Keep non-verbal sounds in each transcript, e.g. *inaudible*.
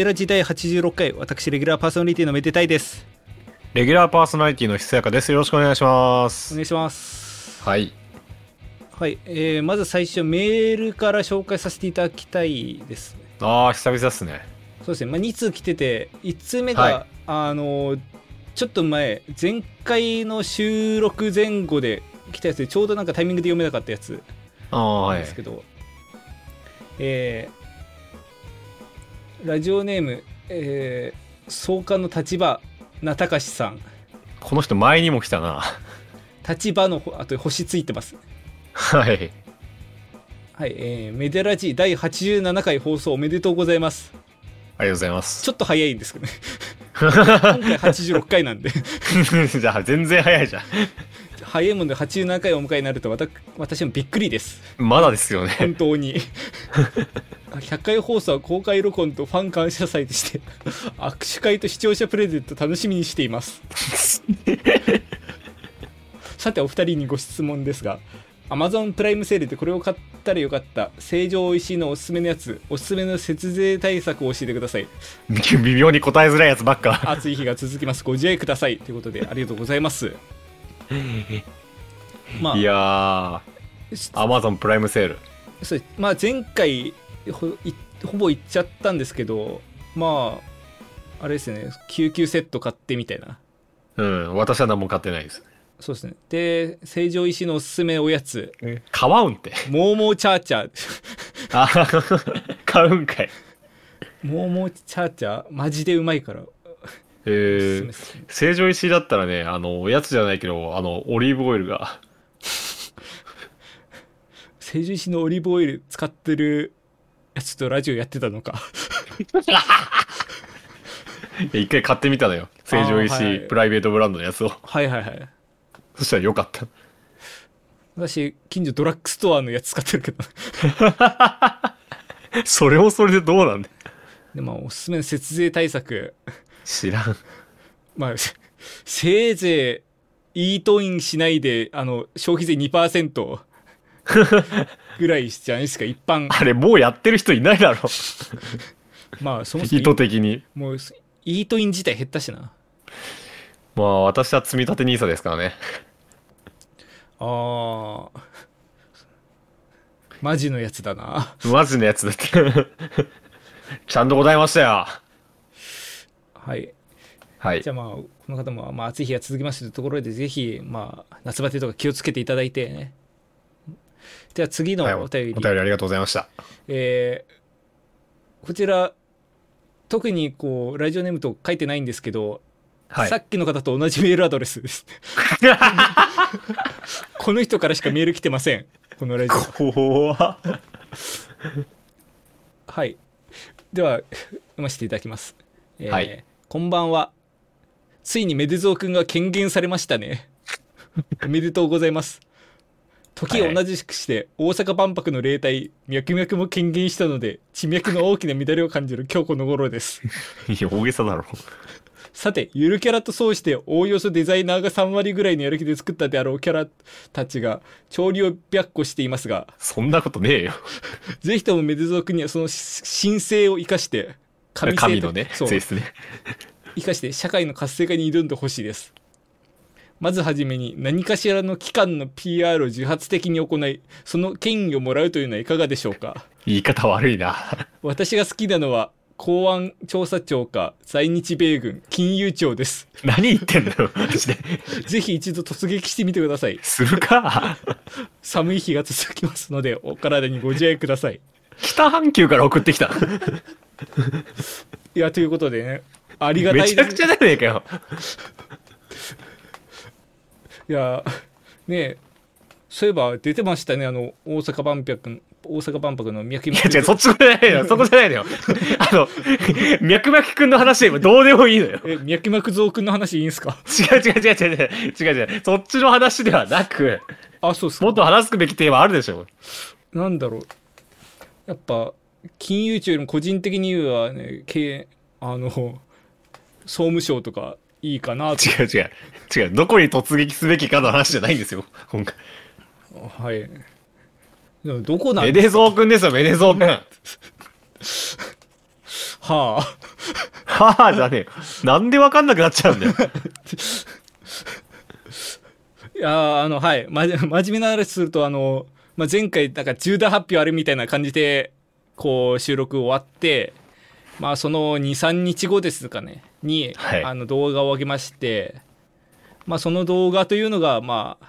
メデラ時代86回、私、レギュラーパーソナリティのめでたいです。レギュラーパーソナリティのひそやかです。よろしくお願いしまおす。願いします。はい。はい、えー、まず最初、メールから紹介させていただきたいです。ああ、久々っすね。そうですね、まあ、2通来てて、1通目が、はいあのーちょっと前、前回の収録前後で来たやつで、ちょうどなんかタイミングで読めなかったやつなんです。けど、えーラジオネーム、えー、創刊の立場なたかしさん。この人前にも来たな。立場のあと星ついてます。はい。はい、えー、メデラジ第87回放送おめでとうございます。ありがとうございます。ちょっと早いんですけどね。*laughs* 今回86回なんで、*laughs* じゃあ、全然早いじゃ早いもんで87回をお迎えになると私私もびっくりです。ん。まだですよね。本当に。*laughs* 100回放送は公開録音とファン感謝祭として *laughs* 握手会と視聴者プレゼント楽しみにしています。さてお二人にご質問ですが Amazon プライムセールでこれを買ったらよかった成城石井のおすすめのやつおすすめの節税対策を教えてください微妙に答えづらいやつばっか。暑い日が続きますご自愛くださいということでありがとうございますまあいやー、アマゾンプライムセール。そうまあ前回ほいほぼ行っちゃったんですけどまああれですね救急セット買ってみたいなうん、私は何も買ってないです。そうですねで成城石井のおすすめおやつ買わうんって。モーモーチャーチャーあ買うんかい。モーモーチャーチャー？マジでうまいからえー。成城石井だったらね、あの、おやつじゃないけど、あの、オリーブオイルが、*laughs* 成城石井のオリーブオイル使ってるやつとラジオやってたのか。*laughs* 一回買ってみたのよ。成城石井、はい。プライベートブランドのやつを。はいはいはい。そしたらよかった。私近所ドラッグストアのやつ使ってるけど。*laughs* それもそれでどうなんだよでもおすすめの節税対策知らん。まあせ *laughs* せいぜいイートインしないであの消費税2% *laughs* ぐらいじゃないですか一般あれ、もうやってる人いないだろ。*laughs* まあそもそも意図的に。もうイートイン自体減ったしなまあ、私は積み立て NISA ですからね。あーマジのやつだなマジのやつだって。ちゃんとございましたよ。はい。はい。じゃ。あまあこの方も、まあ、暑い日が続きますというところでぜひまあ夏バテとか気をつけていただいてね。では次のはい、お便り、お便りありがとうございました。えーこちら特にこうラジオネームと書いてないんですけど、はい。さ。っきの方と同じメールアドレスです。*laughs* この人からしかメール来てません。このラジオ。怖っ。はい。では読ませていただきます、えーはいこんばんは。ついにメデゾー君が権限されましたね。おめでとうございます。時を同じくして大阪万博の例題脈々も権限したので地脈の大きな乱れを感じる今日この頃です。いや、大げさだろ。さてゆるキャラと称しておおよそデザイナーが3割ぐらいのやる気で作ったであろうキャラたちが調理を白個していますが。そんなことねえよ。ぜひともメデゾー君にはその神性を生かして神神のね、そう性質ね。生かして社会の活性化に挑んでほしいですまずはじめに何かしらの機関の PR を自発的に行いその権威をもらうというのはいかがでしょうか？言い方悪いな。私が好きなのは公安調査庁か在日米軍金融庁です何言ってんだよ、マジで。ぜひ一度突撃してみてくださいするか。寒い日が続きますのでお体にご自愛ください北半球から送ってきた。*laughs* いやということでねありがたいですめちゃくちゃじゃねえかよ。いやねえそういえば出てましたねあの大阪万博大阪万博の脈い々や違う、そっちじゃないのよ。*laughs* そこじゃないのよ。あの、脈々くんの話は今どうでもいいのよ。え脈々蔵君の話いいんすか？違う違う違う違う違う違う違う。そっちの話ではなく、あそうっすかもっと話すべきテーマあるでしょ。なんだろうやっぱ金融庁よりも個人的にはね経あの総務省とかいいかなと違う違う。違う。どこに突撃すべきかの話じゃないんですよ。今回。はいでもどこなんメデゾーくんですよ、メデゾーくん。ははあはあじゃねえよ。なんでわかんなくなっちゃうんだよ。いやーあのはいまじ真面目な話するとあの、まあ、前回なんか重大発表あるみたいな感じでこう収録終わってまあその23日後ですかねに、はい。あの動画を上げましてまあその動画というのがまあ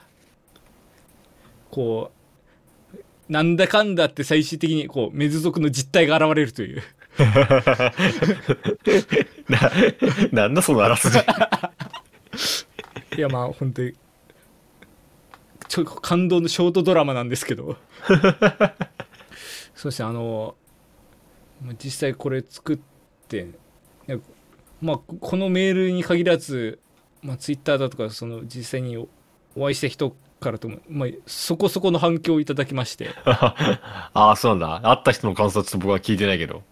こうなんだかんだって最終的にこうメズ族の実態が現れるという。*laughs* な、なんだそのあらすじ。いやまあ本当にちょ感動のショートドラマなんですけど。*laughs* そしてあのまあ実際これ作ってまあこのメールに限らず、まあ、ツイッターだとかその実際におお会いした人からとも、まあ、そこそこの反響をいただきまして *laughs* ああ、そうなんだ。会った人の感想ちょっと僕は聞いてないけど。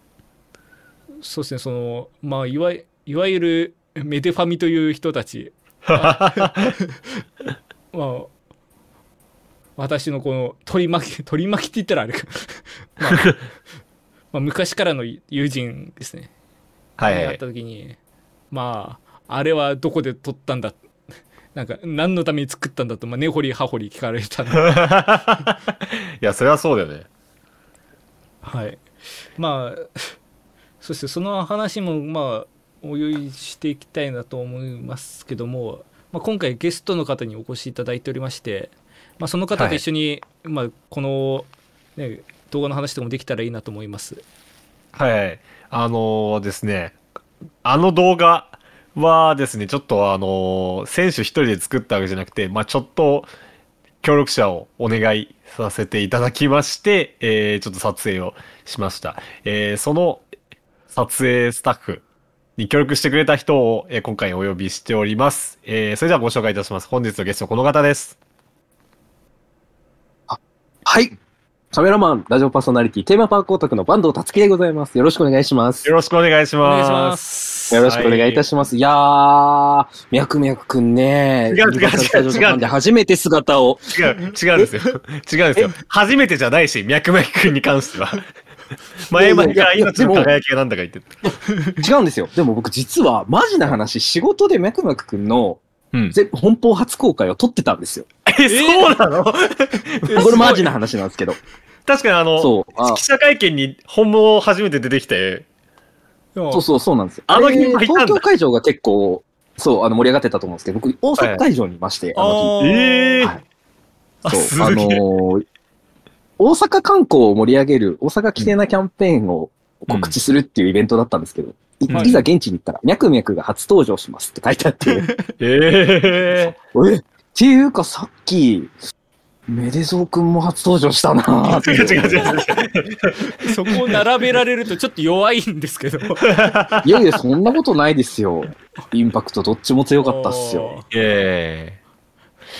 そうですねそのまあいわいいわゆるメデファミという人たち *laughs* まあ私のこの取り巻き取り巻きって言ったらあれか、*laughs* まあ、まあ昔からの友人ですね。はいはい。に会った。時にまああれはどこで撮ったんだ？*laughs* なんか何のために作ったんだと、まあ、根掘り葉掘り聞かれた *laughs* いや、それはそうだよね。はい。まあそしてその話もまあお用意していきたいなと思いますけども、まあ、今回ゲストの方にお越しいただいておりまして、まあ、その方と一緒に、まあ、この、ね、動画の話とかもできたらいいなと思いますはいはい。あのーですね、あの動画はですね、ちょっとあのー選手一人で作ったわけじゃなくて、まあちょっと協力者をお願いさせていただきまして、えーちょっと撮影をしました。えーその撮影スタッフに協力してくれた人を、えー今回お呼びしております。えーそれではご紹介いたします。本日のゲストこの方です。はい。カメラマン、ラジオパーソナリティ、テーマパークオタクの坂東達樹でございます。よろしくお願いします。よろしくお願いします。お願いしますよろしくお願いいたします。い、やー、みゃくみゃくくんね。違う違う違うユニバーサルスタジオジャパンで初めて姿を。違う、違うんですよ。違うんですよ。初めてじゃないし、脈々くんに関しては。*laughs* 前々から命の輝きがなんだか言ってた。違うんですよ。でも僕実は、マジな話、仕事でみゃくみゃくくんのうん。全本邦初公開を撮ってたんですよ。え、そうなの？これマジな話なんですけど。確かにあの、そう。あ記者会見に本物初めて出てきて、そうそうそうなんですよ。あのれ現場いたんだ東京会場が結構、そう、あの盛り上がってたと思うんですけど、僕、大阪会場にいまして、あの日。ええはいそう、あの。ー大阪観光を盛り上げる、大阪規定なキャンペーンを告知するっていうイベントだったんですけど、いはいいざ現地に行ったら、ミャクミャクが初登場しますって書いてあって、*laughs* ええっていうかさっき、メデゾー君も初登場したな。違う違う違う。そこを並べられるとちょっと弱いんですけど。いやいや、そんなことないですよ。インパクトどっちも強かったっすよ。え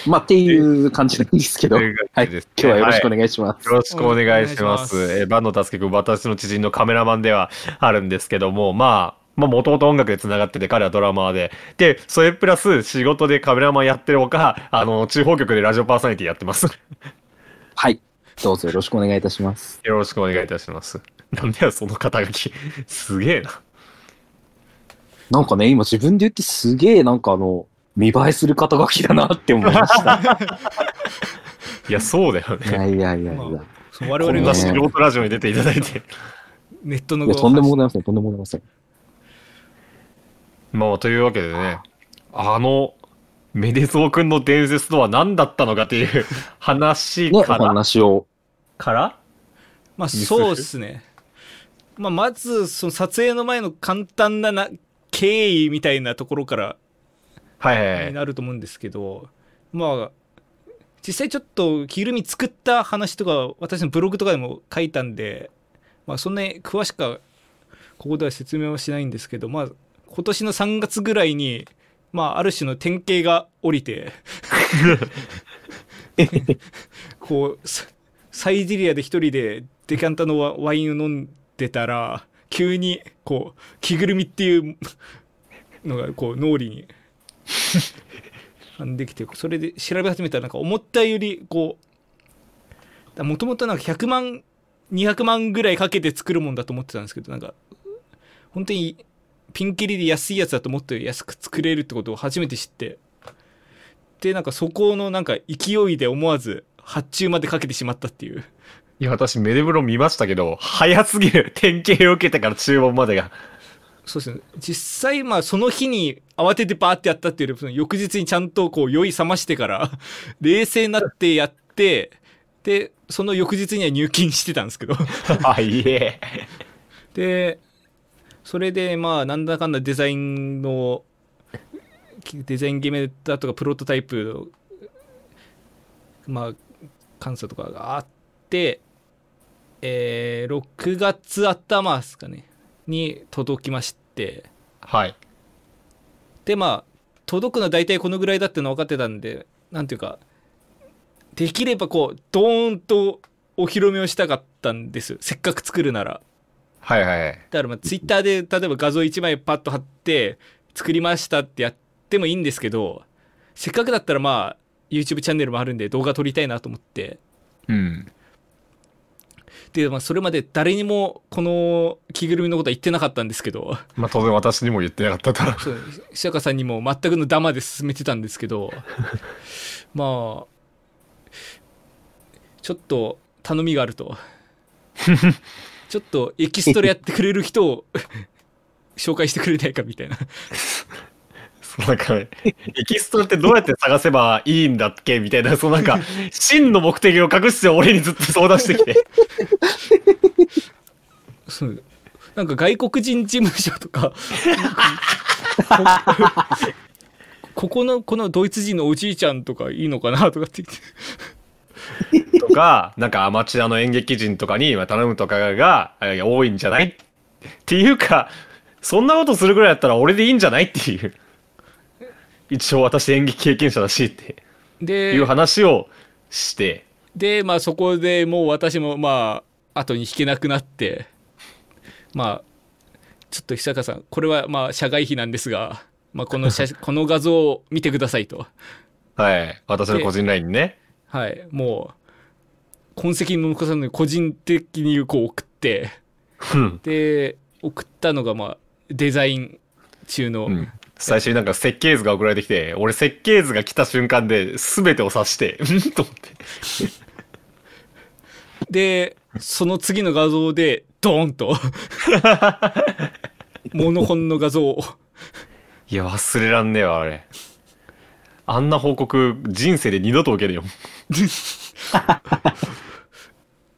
まあ、っていう感じなんですけど、えはい、今日はよろしくお願いします。よろしくお願いします。ます。えー、バンド助けくん、私の知人のカメラマンではあるんですけども、まあ、まあ、もともと音楽で繋がってて、彼はドラマーで。で、それプラス仕事でカメラマンやってるほか、あの、地方局でラジオパーソナリティやってます。はい。どうぞよろしくお願いいたします。よろしくお願いいたします。なんだよ、その肩書き。すげえな。なんかね、今自分で言ってすげえなんかあの、見栄えする肩書きだなって思いました。*laughs* いや、そうだよいやね。いやいやいや。まそう我こ々が素人ラジオに出ていただいて。*laughs* ネットのいや、とんでもございません、とんでもございません。まあ、というわけでね、あの、メデゾー君の伝説とは何だったのかっていう *laughs* 話から、話を。から？まあそうですね。まあまずその撮影の前の簡単なな経緯みたいなところからはいはいはい。になると思うんですけど、まあ実際ちょっと着ぐるみ作った話とか私のブログとかでも書いたんで、まあそんなに詳しくはここでは説明はしないんですけど、まあ今年の3月ぐらいにまあある種の典型が降りて *laughs* こうササイゼリアで一人でデキャンタのワワインを飲んでたら急にこう着ぐるみっていうのがこう脳裏にできてそれで調べ始めたらなんか思ったよりこうもともとなんか100万200万ぐらいかけて作るもんだと思ってたんですけどなんか本当にピンキリで安いやつだともっと安く作れるってことを初めて知ってでなんかそこのなんか勢いで思わず発注までかけてしまったっていういや、私、メデブロ見ましたけど、早すぎる。典型を受けてから注文までが。そうですね実際まあその日に慌ててバーってやったっていうよりその翌日にちゃんとこう酔い覚ましてから *laughs* 冷静になってやってでその翌日には入金してたんですけど *laughs* あ、いえ。でそれでまあなんだかんだデザインのデザイン決めだとかプロトタイプのまあ監査とかがあってえー6月頭ですかねに届きまして。はい。でまあ届くのは大体このぐらいだってのは分かってたんでなんていうかできればこうドーンとお披露目をしたかったんです。せっかく作るならはいはい。だからまあツイッターで例えば画像1枚パッと貼って作りましたってやってもいいんですけどせっかくだったらまあ YouTube チャンネルもあるんで動画撮りたいなと思ってうん。で、まあ、それまで誰にもこの着ぐるみのことは言ってなかったんですけどまあ、当然私にも言ってなかったと。そう久坂さんにも全くのダマで進めてたんですけどまあちょっと頼みがあると *laughs* ちょっとエキストラやってくれる人を *laughs* 紹介してくれないかみたいな。そうなんか、エキストラってどうやって探せばいいんだっけみたいな、そうなんか、真の目的を隠して俺にずっと相談してきて。*laughs* そう。なんか外国人事務所とか。*laughs* こここのこのドイツ人のおじいちゃんとかいいのかなとかって言ってとか、なんかアマチュアの演劇人とかにまあ頼むとかが多いんじゃない？っていうか、そんなことするぐらいだったら俺でいいんじゃない？っていう。一応私演劇経験者だしってでいう話をして、でまあそこでもう私もまあ後に引けなくなってまあちょっと久坂さんこれはまあ社外費なんですが、まあ、この写 *laughs* この画像を見てくださいとはい。私の個人 LINE にね。はいもう痕跡も残さずに個人的にこう送ってうん。で送ったのがまあデザイン中の、うん。最初になんか設計図が送られてきて、俺設計図が来た瞬間で全てを指して、うん？*laughs* と思って。でその次の画像でドーンと *laughs* モノ本の画像をいや、忘れらんねえわ、あれ。あんな報告、人生で二度と受けるよ。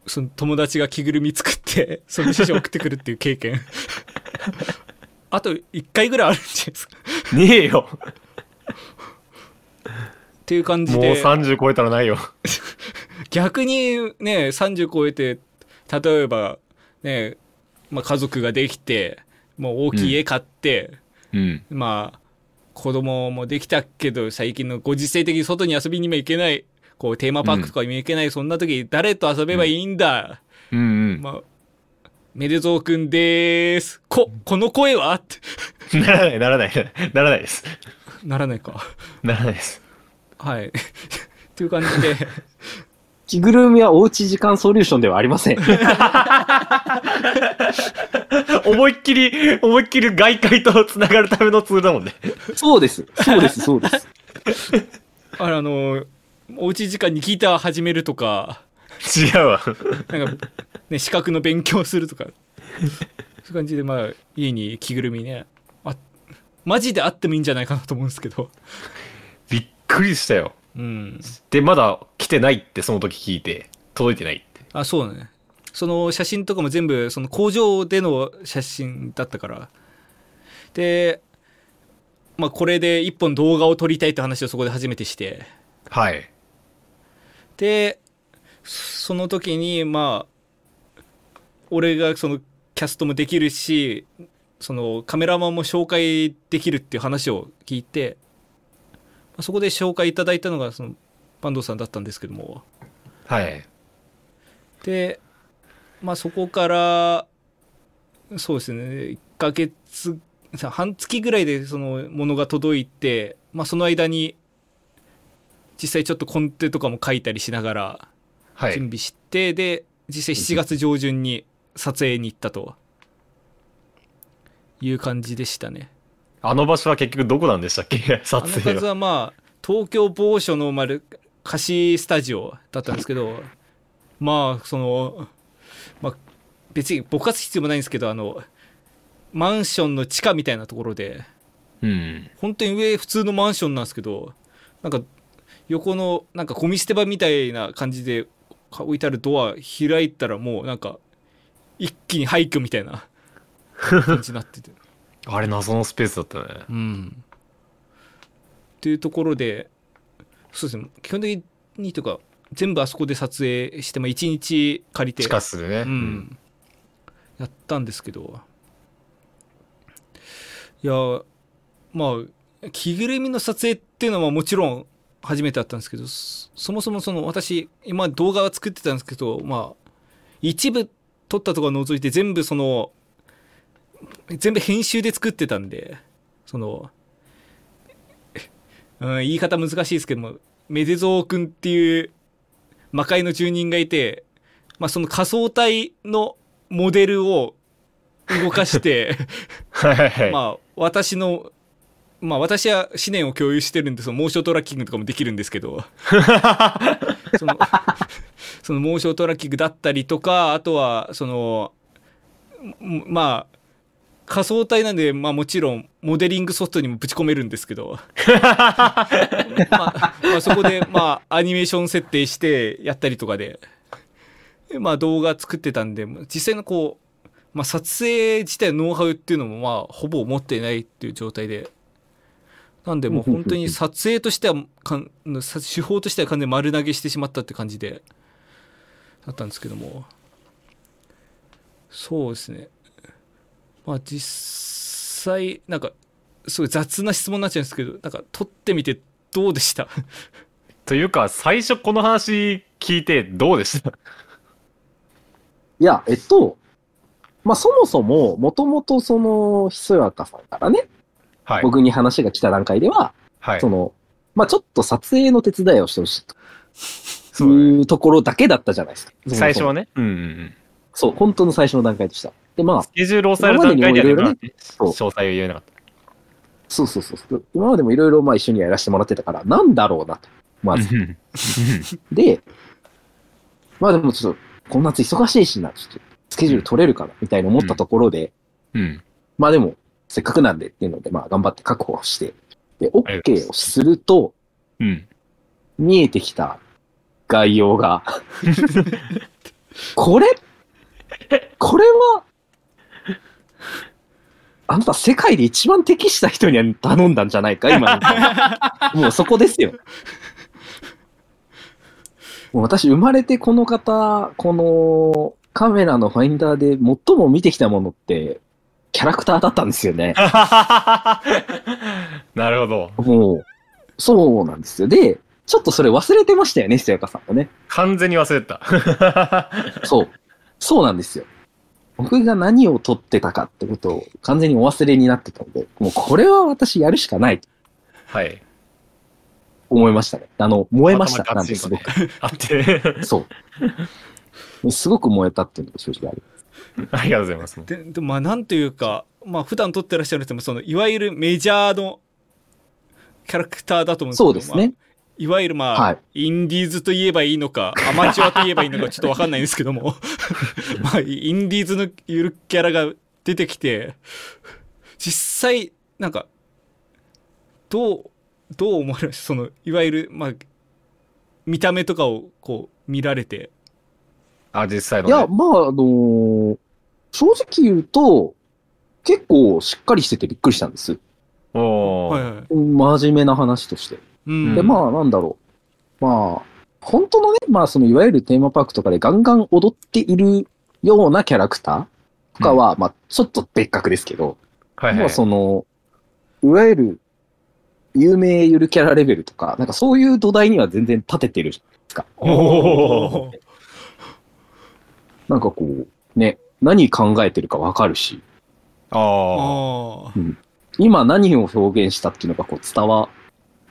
その友達が着ぐるみ作ってその写真送ってくるっていう経験あと1回ぐらいあるんじゃないですかねえよ。っていう感じもうで30超えたらないよ。逆にね30超えて例えばね、まあ、家族ができてもう大きい家買って、うん。まあ子供もできたけど最近のご時世的に外に遊びにも行けないこうテーマパークとかにも行けない、そんな時誰と遊べばいいんだ、うんうん。まあめでぞうくんでーすここの声は？ってならない、*laughs* ならない、ならないです。ならないかならないです。はいっていう感じで *laughs* 着ぐるみはおうち時間ソリューションではありません。*laughs* *laughs* 思いっきり、思いっきり外界と繋がるためのツールだもんね。そうです。そうです、そうです。あ *laughs* れあのおうち時間にギター始めるとか違うわ。なんか、ね、資格の勉強するとかそういう感じでまあ家に着ぐるみねあマジであってもいいんじゃないかなと思うんですけどびっくりしたよ。うんで、まだ来てないってその時聞いて、届いてないって。あそうねその写真とかも全部その工場での写真だったからでまあこれで一本動画を撮りたいって話をそこで初めてしてはい。でその時にまあ俺がそのキャストもできるしそのカメラマンも紹介できるっていう話を聞いてまあそこで紹介いただいたのがその坂東さんだったんですけどもはい。でまあそこからそうですね1ヶ月さ半月ぐらいでそのものが届いてまあその間に実際ちょっとコンテとかも書いたりしながらはい。準備して、で実際7月上旬に撮影に行ったという感じでしたね。あの場所は結局どこなんでしたっけ？*laughs* 撮影は。はまあ東京某所の丸貸しスタジオだったんですけどまあその、まあ、別にぼかす必要もないんですけどあのマンションの地下みたいなところでうん。本当に上普通のマンションなんですけどなんか横のなんかゴミ捨て場みたいな感じで置いてあるドア開いたらもうなんか一気に廃墟みたいな感じになってて *laughs* あれ謎のスペースだったね。うん。っていうところで、そうですね、基本的にとか、全部あそこで撮影して、まあ、1日借りて、地下室でね。うん、やったんですけど、いや、まあ、着ぐるみの撮影っていうのはもちろん初めてだったんですけど、そそもそもその私、今動画は作ってたんですけど、まあ、一部撮ったところ除いて全部その、全部編集で作ってたんで、その、*laughs* うん、言い方難しいですけども、メデゾー君っていう魔界の住人がいて、まあ、その仮想体のモデルを動かして、はい。まあ、私の、まあ、私は思念を共有してるんで、そのモーショントラッキングとかもできるんですけど、*laughs* その、そのモーショントラッキングだったりとか、あとは、その、んまあ、仮想体なんで、まあもちろん、モデリングソフトにもぶち込めるんですけど、*laughs* まあ、まあそこで、まあ、アニメーション設定してやったりとかで、まあ動画作ってたんで、実際のこう、まあ撮影自体のノウハウっていうのも、まあ、ほぼ持ってないっていう状態で、なんでもう本当に撮影としてはかん、さ手法としては完全に丸投げしてしまったって感じで、だったんですけども、そうですね。まあ実際、なんか、すごい雑な質問になっちゃうんですけど、なんか撮ってみてどうでした？*laughs* というか、最初この話聞いてどうでした？いや、えっと、まあ、そもそも、もともとその、ひそやかさんからね、はい。僕に話が来た段階では、はいそ。の、まあ、ちょっと撮影の手伝いをしてほしいとそういうところだけだったじゃないですか。最初はね。うんうん。そう、本当の最初の段階でした。で、まあス、ケジュールを抑える段階では今までにもいろいろねねそう詳細を言えなかっそうそうそうそう。今までもいろいろまあ一緒にやらせてもらってたから、なんだろうなと。また。ず。うんで、まあでもちょっと、こんな夏忙しいしな、ちょっと、スケジュール取れるかな、みたいに思ったところで、うん。まあでも、せっかくなんでっていうので、まあ頑張って確保して、で、OK をすると、うん。見えてきた概要が、*laughs* これ？これは、*laughs* あなた世界で一番適した人に頼んだんじゃないか？今の。*laughs* もうそこですよ。もう私生まれてこの方、このカメラのファインダーで最も見てきたものって、キャラクターだったんですよね。*laughs* なるほど。もう、そうなんですよ。で、ちょっとそれ忘れてましたよね、ひとやかさんがね。完全に忘れてた。そう。そうなんですよ。僕が何を撮ってたかってことを完全にお忘れになってたので、もうこれは私やるしかないとはい。思いましたね。あの、燃えました。頭なんですごガチンコねあって。く。そう。すごく燃えたっていうのが正直ある。ありがとうございます。ででまあなんというかまあ普段撮ってらっしゃる人もそのいわゆるメジャーのキャラクターだと思うんですけどそうですね。まあいわゆるまあ、はいインディーズと言えばいいのか *laughs* アマチュアと言えばいいのかちょっと分かんないんですけども *laughs* まあインディーズのゆるキャラが出てきて実際なんかどうどう思われました？そのいわゆるまあ見た目とかをこう見られてあ、実際の、いや、ね。まあ、あのー正直言うと、結構しっかりしててびっくりしたんです。おーはいはい、うん真面目な話として。うん、で、まあ、なんだろう。まあ、本当のね、まあ、その、いわゆるテーマパークとかでガンガン踊っているようなキャラクターとかは、まあ、ちょっと別格ですけど、はいはい。もうその、いわゆる、有名ゆるキャラレベルとか、なんかそういう土台には全然立ててるじゃないですか。なんかこう、ね、何考えてるかわかるし、あああ今何を表現したっていうのがこう伝わ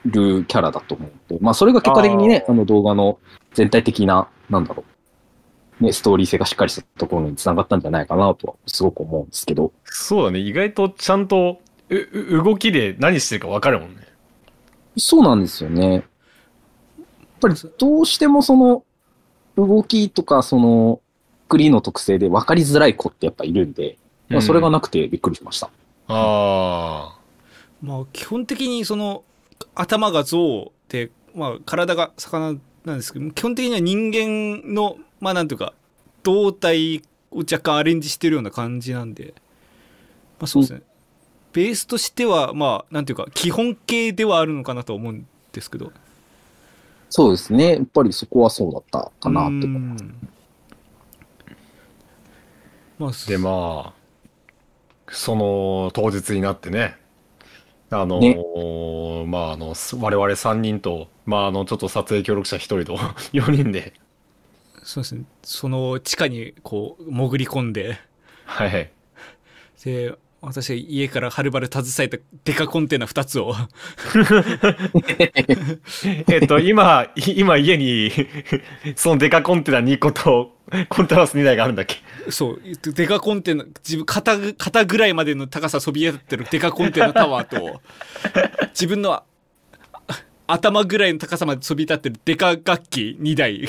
るキャラだと思うんで、まあそれが結果的にね、あの動画の全体的な、なんだろう、ね、ストーリー性がしっかりしたところに繋がったんじゃないかなとは、すごく思うんですけど。そうだね。意外とちゃんと、う、う動きで何してるか分かるもんね。そうなんですよね。やっぱりどうしてもその動きとかそのクリーの特性で分かりづらい子ってやっぱいるんで、まあそれがなくてびっくりしました。あまあ基本的にその頭が象で、まあ、体が魚なんですけど基本的には人間のまあなんていうか胴体を若干アレンジしてるような感じなんでまあそうですね、ベースとしてはまあなんていうか基本形ではあるのかなと思うんですけどそうですね。やっぱりそこはそうだったかなってう。んまああ。で、まあ、その当日になってね、あのね。まあ、あの、す我々3人と、まあ、あの、ちょっと撮影協力者1人と *laughs* 4人で、そうですね。その地下にこう潜り込んで。はい。で私が家からはるばる携えたデカコンテナ2つを。*laughs* えっと、今、い今家に、そのデカコンテナ2個と、コンテナバス2台があるんだっけ？そう。デカコンテナ自分肩ぐ肩ぐらいまでの高さそびえ立ってるデカコンテナタワーと *laughs* 自分のあ頭ぐらいの高さまでそびえ立ってるデカ楽器2台。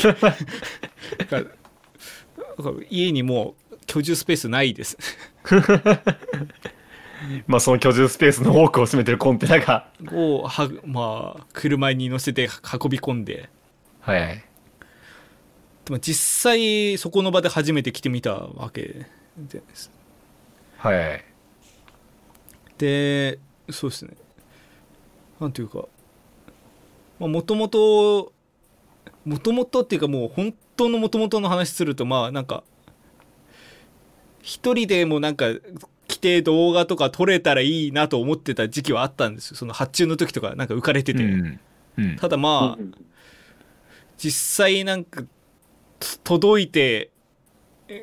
家にもう居住スペースないです。*laughs* まあ、その居住スペースの多くを占めてるコンテナが、をはまあ車に乗せて運び込んで。はいはい。でも実際そこの場で初めて来てみたわけですはいはい。でそうですねなんていうかもともともともとっていうかもう本当のもともとの話するとまあなんか一人でもなんか来て動画とか撮れたらいいなと思ってた時期はあったんですよその発注の時とかなんか浮かれてて、うん。うん。ただまあ実際なんかと届いて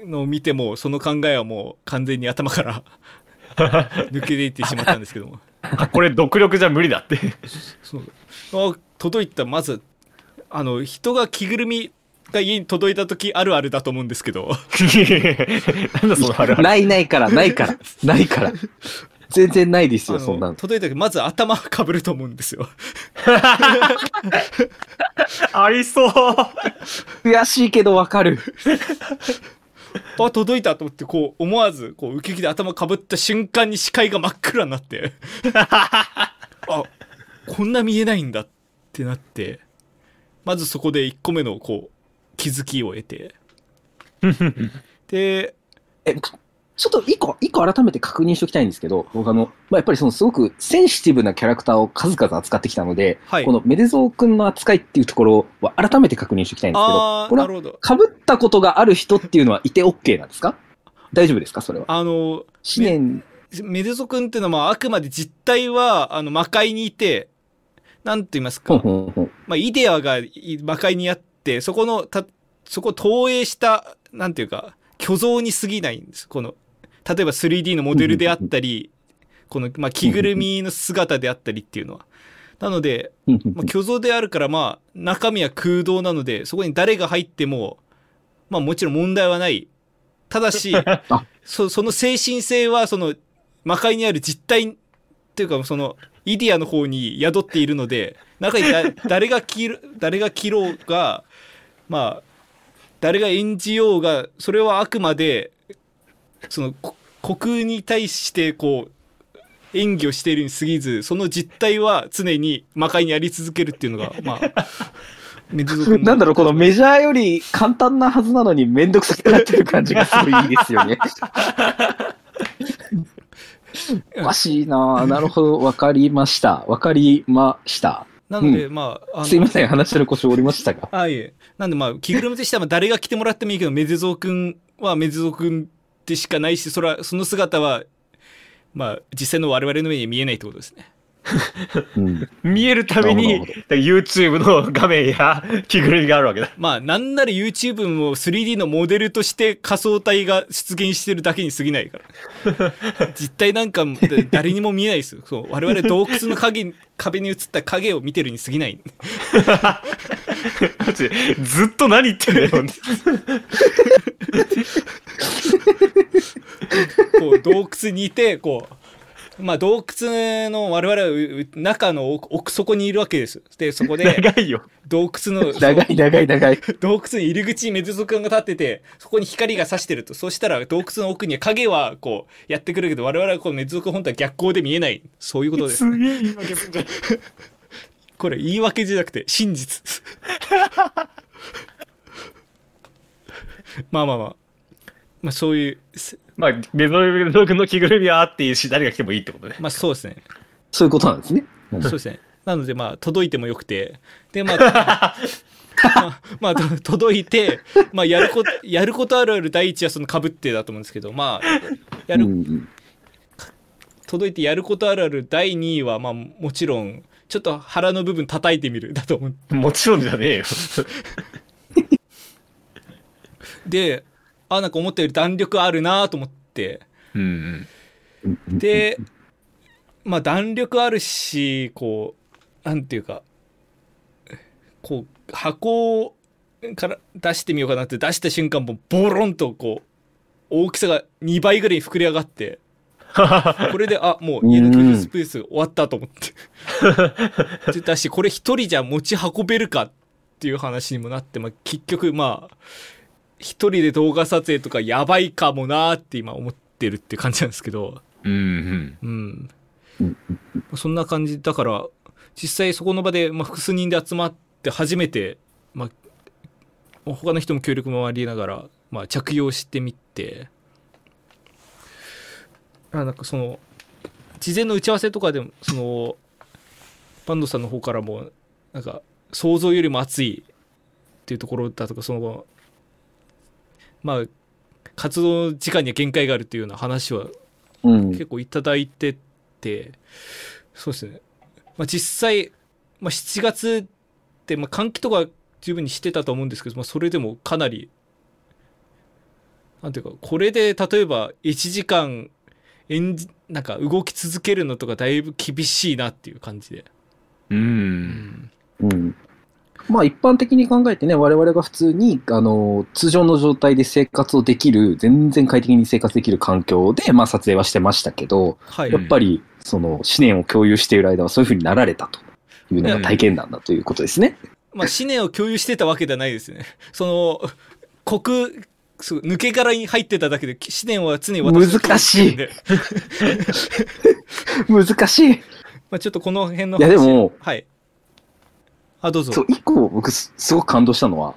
のを見てもその考えはもう完全に頭から *laughs* 抜けていってしまったんですけどもあこれ独力じゃ無理だって。そうあ届いたまずあの人が着ぐるみが家に届いた時あるあるだと思うんですけど *laughs* なんだそのあるある。ないないから、ないから、ないから。*laughs* 全然ないですあよ、そんなの。の届いた時まず頭かぶると思うんですよありそう。悔しいけどわかる。あ届いたと思ってこう思わずこう受け木で頭かぶった瞬間に視界が真っ暗になって *laughs* あこんな見えないんだってなってまずそこで1個目のこう気づきを得て *laughs* でえ、ちょっと一個、一個改めて確認しておきたいんですけど、僕あの、まあ、やっぱりそのすごくセンシティブなキャラクターを数々扱ってきたので、はいこのメデゾー君の扱いっていうところは改めて確認しておきたいんですけど、これはなるほど被ったことがある人っていうのはいて OK なんですか？大丈夫ですか？それは。あの思念、メデゾ君っていうのはまああくまで実態はあの魔界にいてなんて言いますか？ほんほんほん。まあ、イデアがい魔界にあって、そこの、た、そこを投影した、なんていうか、虚像に過ぎないんです。この、例えば 3D のモデルであったり、この、まあ、着ぐるみの姿であったりっていうのは。なので、まあ、虚像であるから、まあ、中身は空洞なので、そこに誰が入っても、まあ、もちろん問題はない。ただし、*laughs* そその精神性は、その、魔界にある実体っていうか、その、イディアの方に宿っているので、中にだ *laughs* 誰が切る、誰が切ろうが、まあ、誰が演じようが、それはあくまで、*laughs* その、こ虚空に対して、こう、演技をしているに過ぎず、その実態は常に魔界にあり続けるっていうのが、まあ、*laughs* なんだろう、このメジャーより簡単なはずなのにめんどくさくなってる感じがすごいいいですよね。*laughs* おかしいなぁなるほど、わかりました。わかりました。なので、まあ、あのすいません、話してる腰折りましたが。あいえ。なんでまあ、着ぐるみとしてはまあ誰が着てもらってもいいけど、メデゾー君はメデゾー君でしかないし、それは、その姿は、まあ、実際の我々の目に見えないってことですね。うん。*laughs* 見えるために YouTube の画面や着ぐるみがあるわけだ。まあなんなら YouTube も 3D のモデルとして仮想体が出現してるだけに過ぎないから *laughs* 実態なんか誰にも見えないですよそう我々洞窟の影 *laughs* 壁に映った影を見てるに過ぎないずっと何言ってんだよ。こう洞窟にいてこうまあ洞窟の我々は中の奥奥底にいるわけです。でそこで長いよ。洞窟の長い長い長い。洞窟の入り口にメズゾ君が立っててそこに光が差してると。そうしたら洞窟の奥には影はこうやってくるけど我々はこうメズゾ君本当は逆光で見えない。そういうことです。すげえ言い訳すんじゃん。*laughs* これ言い訳じゃなくて真実。*laughs* まあまあまあまあそういうすまあ、メゾ君の着ぐるみはあっていいし、誰が来てもいいってことね。まあそうですねそういうことなんですね。うんそうですねなのでまあ届いてもよくてでまあ *laughs* まあ、まあ、と届いて、まあ、やることやることあるある第一はそのかぶってだと思うんですけどまあやる、うんうん届いてやることあるある第2位はまあもちろんちょっと腹の部分叩いてみるだと思うもちろんじゃねえよ。であなんか思ったより弾力あるなと思って。うんうんでまあ弾力あるしこうなんていうかこう箱から出してみようかなって出した瞬間もボロンとこう大きさが2倍ぐらい膨れ上がってこれであもう家の居住スペース終わったと思って。でだしこれ一人じゃ持ち運べるかっていう話にもなって、まあ、結局まあ一人で動画撮影とかやばいかもなーって今思ってるって感じなんですけど。うんうん。うん。うんそんな感じだから実際そこの場で、まあ、複数人で集まって初めて、まあ、他の人も協力もありながら、まあ、着用してみて。あなんかその事前の打ち合わせとかでもそのバンドさんの方からもなんか想像よりも熱いっていうところだとかそのまあ活動時間には限界があるっていうような話はうん結構いただいててそうですね、まあ、実際、まあ、7月って、まあ、換気とか十分にしてたと思うんですけど、まあ、それでもかなりなんていうかこれで例えば1時間演じなんか動き続けるのとかだいぶ厳しいなっていう感じで、う。うんん、うん。まあ一般的に考えてね、我々が普通に、あの、通常の状態で生活をできる、全然快適に生活できる環境で、まあ撮影はしてましたけど、はい、やっぱり、その、思念を共有している間はそういうふうになられたというのが体験談だということですね。まあ思念を共有してたわけではないですね *laughs* その国そう抜け殻に入ってただけで思念は常に難しい難しい。*laughs* *laughs* まあ、ちょっとこの辺のいやでもはい。あ、どうぞ。そう、一個僕すすごく感動したのは、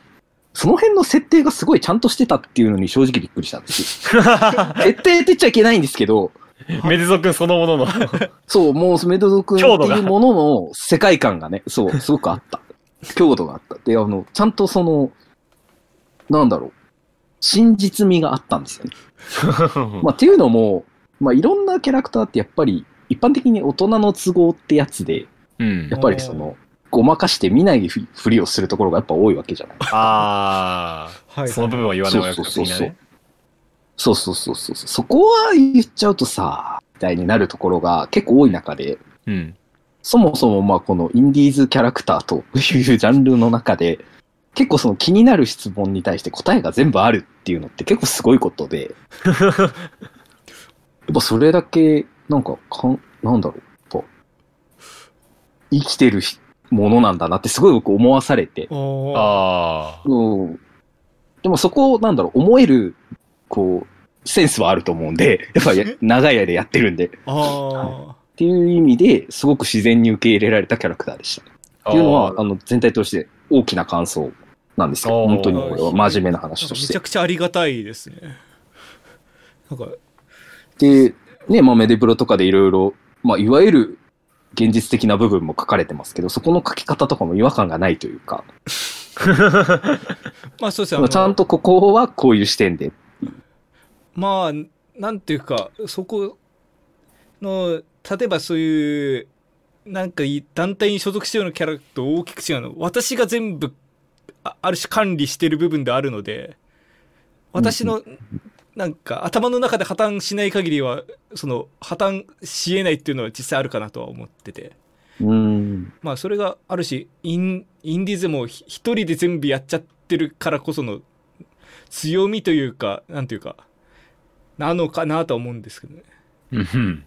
その辺の設定がすごいちゃんとしてたっていうのに正直びっくりしたんですよ。*laughs* 設定って言っちゃいけないんですけど、*laughs* メデゾ君そのものの。*laughs* そう、もうメドド君っていうものの世界観がね、そう、すごくあった。強度があった。で、あの、ちゃんとその、なんだろう、真実味があったんですよね。まあ、っていうのも、まあ、いろんなキャラクターってやっぱり、一般的に大人の都合ってやつで、うんやっぱりその、ごまかして見ないふふりをするところがやっぱ多いわけじゃない。ああ、はいその部分は言わない方がよそうそうそうそうく的なね。。そうそうそうそう。そこは言っちゃうとさ、みたいになるところが結構多い中で、うん。そもそもまあこのインディーズキャラクターというジャンルの中で、結構その気になる質問に対して答えが全部あるっていうのって結構すごいことで、*laughs* やっぱそれだけ、なんかかん、なんだろう、生きてるひものなんだなってすごい僕思わされて、ああ。うん。でもそこを、なんだろう、思える、こう、センスはあると思うんで、*laughs* やっぱり長い間やってるんで、っあていう意味ですごく自然に受け入れられたキャラクターでした。っていうのは、あの、全体として大きな感想なんですよ。本当にこれは真面目なあ。話としてめちゃ。くちゃありがたいですね。なんか、で、ね、まあ、メデブロとかでいろいろ、まあ、いわゆる現実的な部分も書かれてますけど、そこの書き方とかも違和感がないというか、*laughs* まあそうですね。ちゃんとここはこういう視点で。まあ、なんていうか、そこの、例えばそういう、なんか団体に所属してるようなキャラと大きく違うの私が全部あある種管理してる部分であるので私のなんか頭の中で破綻しない限りはその破綻しえないっていうのは実際あるかなとは思っててうん。まあそれがあるしインインディーズもひ一人で全部やっちゃってるからこその強みというかなんていうかなのかなとは思うんですけどねうん。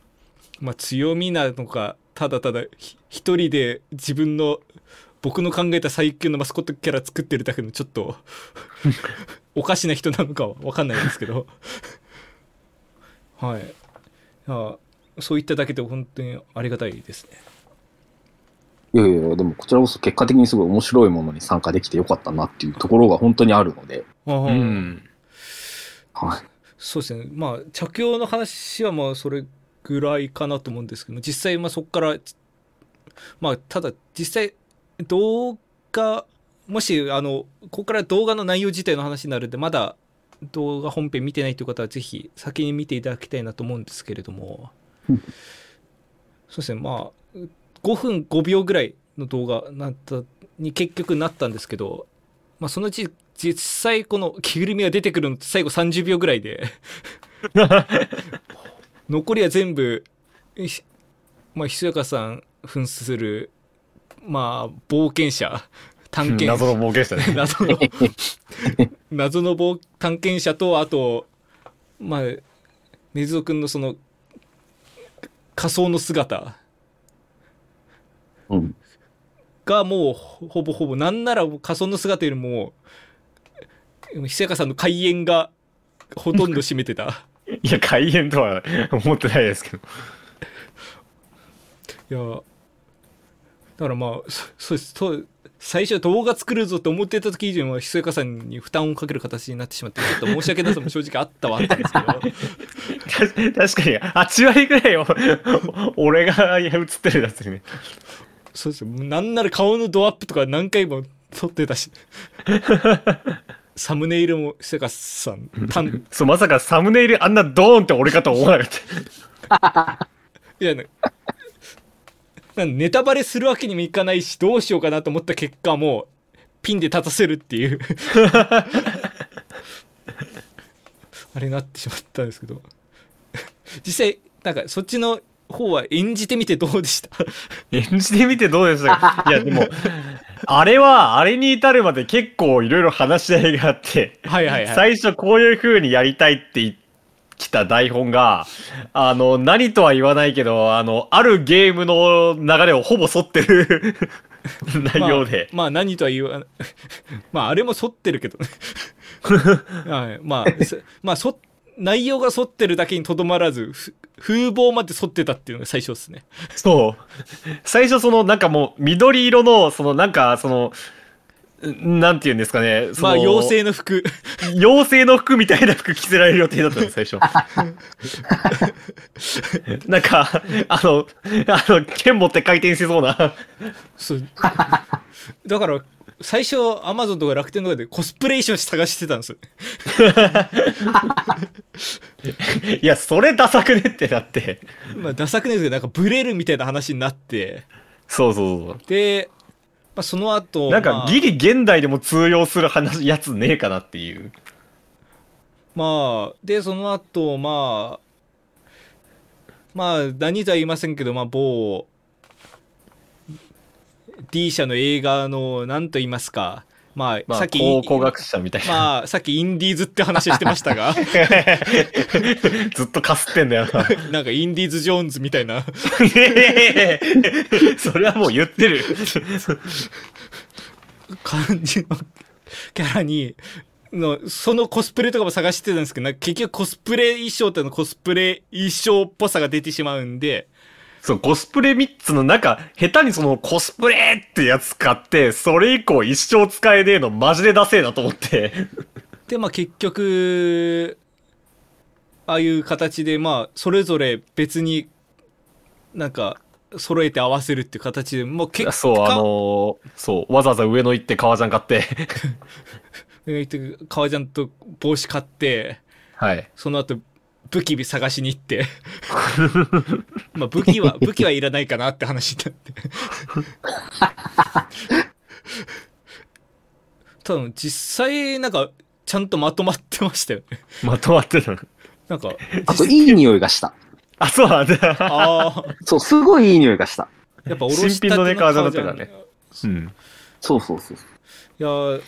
まあ強みなのかただただひ一人で自分の僕の考えた最強のマスコットキャラ作ってるだけのちょっとおかしな人なのかは分かんないですけど。はい。あそういっただけで本当にありがたいですね。いやいやでもこちらこそ結果的にすごい面白いものに参加できてよかったなっていうところが本当にあるので、うん。はい。そうですね。まあ着用の話はまあそれぐらいかなと思うんですけど実際まあそこからまあただ実際動画もしあのここから動画の内容自体の話になるんでまだ動画本編見てないという方はぜひ先に見ていただきたいなと思うんですけれども。う *laughs* んそうですね。まあ5分5秒ぐらいの動画なったに結局なったんですけど、まあ、そのうち実際この着ぐるみが出てくるのって最後30秒ぐらいで。*laughs* 残りは全部ひまあひそやかさん扮するまあ冒険者探検謎の冒険者ね。*laughs* 謎の *laughs* 謎の冒探検者とあとまあ根津くんのその仮想の姿うん。がもうほほぼほぼなんなら仮想の姿よりも久やかさんの開演がほとんど占めてた *laughs* いや、開演とは思ってないですけど。いやだからまあそそうですそう最初動画作るぞって思ってた時以上にはひそやかさんに負担をかける形になってしまってちょっと申し訳なさも正直あったはあったんですけどた確かに、8割ぐらいを俺が映ってるやつね。そうですよなんなら顔のドアップとか何回も撮ってたしサムネイルもひそやかさんそう、まさかサムネイルあんなドーンって俺かと思わなかった。いやななんネタバレするわけにもいかないしどうしようかなと思った結果もうピンで立たせるっていう。*laughs* あれになってしまったんですけど。実際なんかそっちの方は演じてみてどうでした？*laughs* 演じてみてどうでした？かいや、でも、あれは、あれに至るまで結構いろいろ話し合いがあって、はいはいはい。最初こういう風にやりたいって言きた台本が、あの、何とは言わないけど、あの、あるゲームの流れをほぼ沿ってる *laughs* 内容で。まあ、まあ何とは言わない *laughs* まああれも沿ってるけどね *laughs* はいまあそまあそ内容が沿ってるだけにとどまらずふ風貌まで沿ってたっていうのが最初ですねそう。最初そのなんかもう緑色の、そのなんかその、んなんて言うんですかね。まあ妖精の服妖精の服みたいな服着せられる予定だったんです、最初。*laughs* なんか、あの、あの、剣持って回転しそうな。そうだから最初アマゾンとか楽天とかでコスプレ衣装探してたんですよ *laughs* いや、それダサくねってなって。まあダサくないですけどなんかブレるみたいな話になってそうそうそで、まあ、その後う。なんまあかギリ現代でも通用する話、やつねえかなっていう。まあでその後まあまあ何とは言いませんけどまあ某 D 社の映画の何と言いますかまあ、まあ、さっき考古学者みたいな。まあさっきインディーズって話してましたがずっとかすってんだよな。*laughs* なんかインディーズ・ジョーンズみたいなそれはもう言ってる。感じのキャラにのそのコスプレとかも探してたんですけど結局コスプレ衣装ってのコスプレ衣装っぽさが出てしまうんでそう、コスプレ3つの中、下手にそのコスプレってやつ買って、それ以降一生使えねえのマジでダセえなと思って。でまあ結局ああいう形でまあそれぞれ別になんか揃えて合わせるっていう形でもう結果そう、あのーそう、わざわざ上野行って革ジャン買って、*laughs* えー革ジャンと帽子買ってはい。その後武器探しに行って *laughs* まあ武器は *laughs* 武器はいらないかなって話になって *laughs* 多分実際なんかちゃんとまとまってましたよねまとまってたの？なんかあと、いい匂いがした。あ、そうなんだ。ああそう、すごいいい匂いがした。やっぱおろしたての新品のね革ジャンだった革からねうん。そうそうそう。いやー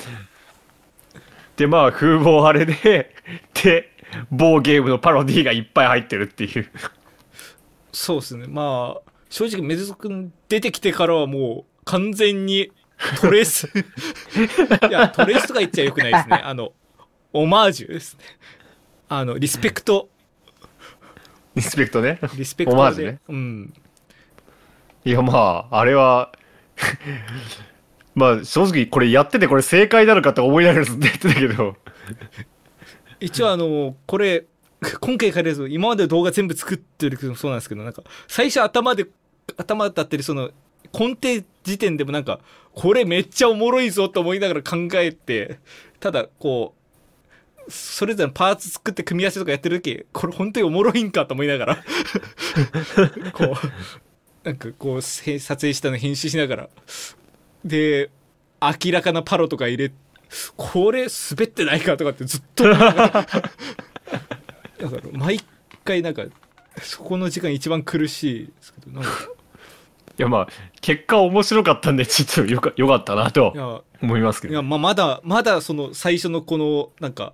で、まあ、風貌あれで、で、某ゲームのパロディがいっぱい入ってるっていう。そうですね。まあ正直メデゾ君出てきてからはもう完全にトレース。*laughs* いやトレースとか言っちゃよくないですね。あのオマージュですね。あのリスペクト。リスペクトね。リスペクトで、オマージュね。うん。いや、まあ、あれは、*laughs* まあ、正直これやっててこれ正解なのかって思いながらずっと言ってたけど、一応あのこれ *laughs* 今回からです。今まで動画全部作ってるけどそうなんですけどなんか最初頭で頭だったりその根底時点でもなんかこれめっちゃおもろいぞと思いながら考えてただこうそれぞれのパーツ作って組み合わせとかやってる時これ本当におもろいんかと思いながら *laughs* こうなんかこうせ撮影したの編集しながら。で明らかなパロとか入れこれ滑ってないかとかってずっとだから毎回なんかそこの時間一番苦しいですけどなんか。いやまあ、結果面白かったんで、ちょっとよかよかったなと。いや。思いますけど。いや、まあ、まだまだその最初のこのなんか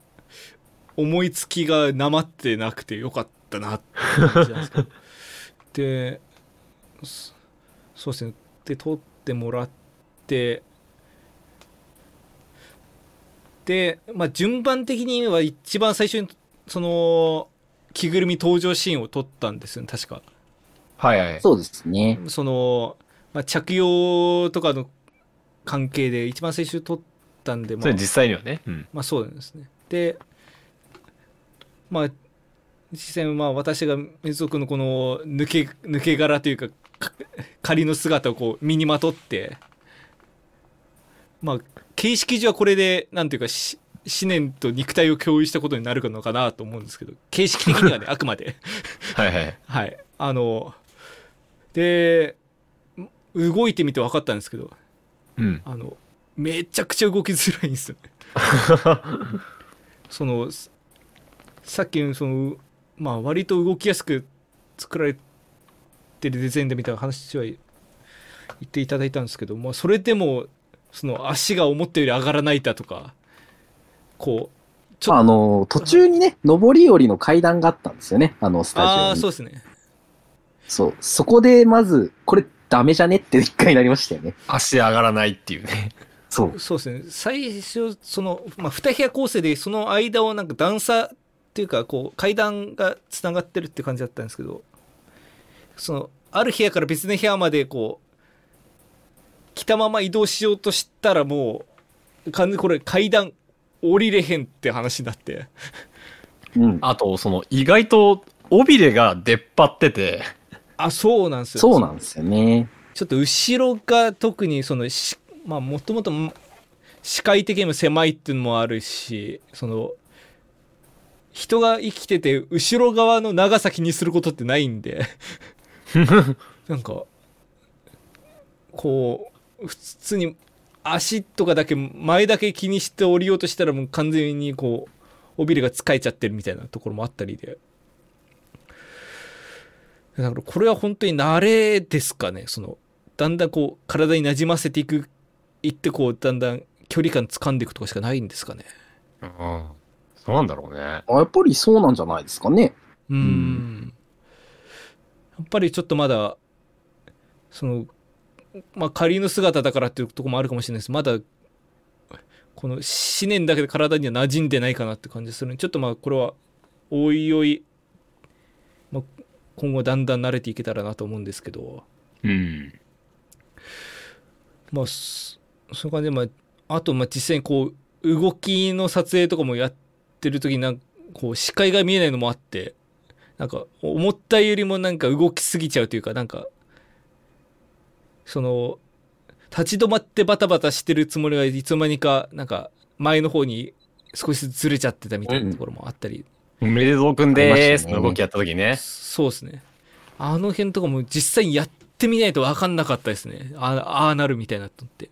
思いつきがなまってなくてよかったなって感じなんですけど。でそそうですね。で撮ってもらってで、まあ、順番的には一番最初にその着ぐるみ登場シーンを撮ったんですよね確か。はいはい。そうですね。その、まあ、着用とかの関係で一番最初撮ったんで、まあそれ、実際にはね。うん。まあそうなんですね。で、まあ、実際まあ私がメズ族のこの抜け、抜け殻というか、か *laughs* 仮の姿をこう身にまとって、まあ、形式上はこれで、なんていうか、し思念と肉体を共有したことになるのかなと思うんですけど、形式的にはね、*laughs* あくまで。はいはい。はい。あの、で、動いてみて分かったんですけど、うん。あの、めちゃくちゃ動きづらいんですよね。*laughs* その、ささっきのその、まあ割と動きやすく作られてるデザインでみたいな話は言っていただいたんですけど、まあそれでも、その足が思ったより上がらないだとか、こう、ちょっと、あの、途中にね、上り下りの階段があったんですよね。あの、スタジああ、オに。そうですね。そう。そこで、まず、これダメじゃね？って一回なりましたよね。足上がらないっていうね。そう。そうですね最初その、まあ、2部屋構成でその間をなんか段差っていうかこう階段がつながってるって感じだったんですけどそのある部屋から別の部屋までこう来たまま移動しようとしたらもう完全にこれ階段降りれへんって話になってうん。あと、その、意外と、尾びれが出っ張ってて、あそうなんですよそうなんですよね。ちょっと後ろが特にそのしまあもともと視界的にも狭いっていうのもあるしその人が生きてて後ろ側の長さ気にすることってないんで *laughs* なんかこう普通に足とかだけ前だけ気にして降りようとしたらもう完全にこう尾びれが使えちゃってるみたいなところもあったりでだからこれは本当に慣れですかねそのだんだんこう体になじませていくいってこうだんだん距離感掴んでいくとかしかないんですかねうん。そうなんだろうね。あやっぱりそうなんじゃないですかね。うーんやっぱりちょっとまだそのまあ仮の姿だからっていうところもあるかもしれないですまだこの思念だけで体には馴染んでないかなって感じするんでちょっとまあこれはおいおい、まあ、今後だんだん慣れていけたらなと思うんですけどうん。まあそそういう感じでまああとまあ実際にこう動きの撮影とかもやってる時になんかこう視界が見えないのもあってなんか思ったよりもなんか動きすぎちゃうというかなんかその立ち止まってバタバタしてるつもりがいつの間にかなんか前の方に少しずれちゃってたみたいなところもあったりめでぞうくんでーすの動きやった時ね。そうですね。あの辺とかも実際にやってみないと分かんなかったですね。あああなるみたいなと思って。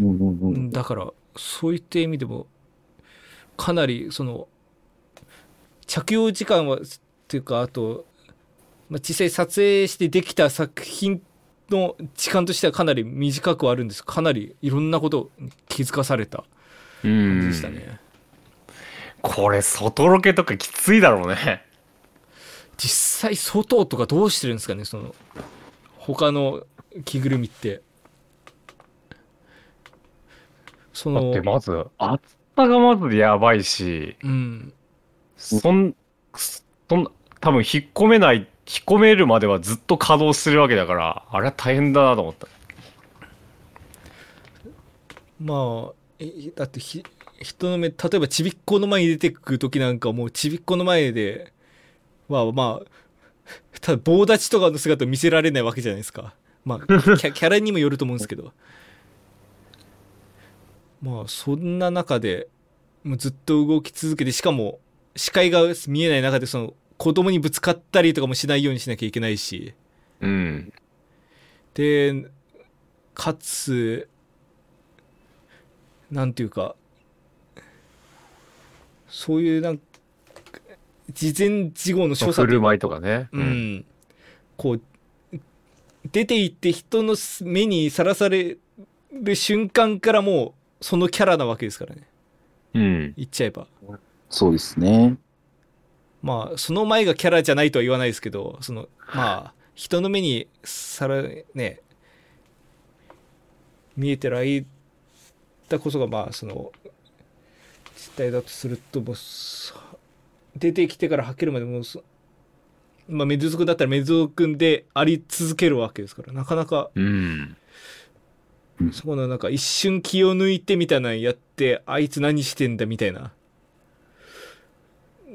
うんうんう。うんんだから、そういった意味でも、かなり、その、着用時間は、っていうか、あと、まあ、実際撮影してできた作品の時間としてはかなり短くはあるんです。かなりいろんなことに気づかされたう感じんでしたね。これ、外ロケとかきついだろうね。実際外とかどうしてるんですかね？その他の着ぐるみって。そだってのまず、厚さがまずやばいし、うん。そん、そん、多分引っ込めない、引っ込めるまではずっと稼働してるわけだから、あれは大変だなと思った。まあえだってひ人の目例えばちびっこの前に出てく時なんかもうちびっこの前でまあまあただ棒立ちとかの姿を見せられないわけじゃないですかまあキャ *laughs* キャラにもよると思うんですけどまあそんな中でもうずっと動き続けてしかも視界が見えない中でその子供にぶつかったりとかもしないようにしなきゃいけないしうん。でかつなんていうかそういうなんか事前事後の所作振る舞いとかね。うん、こう出て行って人の目にさらされる瞬間からもうそのキャラなわけですからねうん。言っちゃえばそうですね。まあその前がキャラじゃないとは言わないですけどそのまあ人の目にさらね見えてる間こそがまあその実態だとするともうそ出てきてから吐けるまでもうそまあメドゥゾ君だったらメドゥゾ君であり続けるわけですからなかなかうん。そこのなんか一瞬気を抜いてみたいなのやってあいつ何してんだみたいな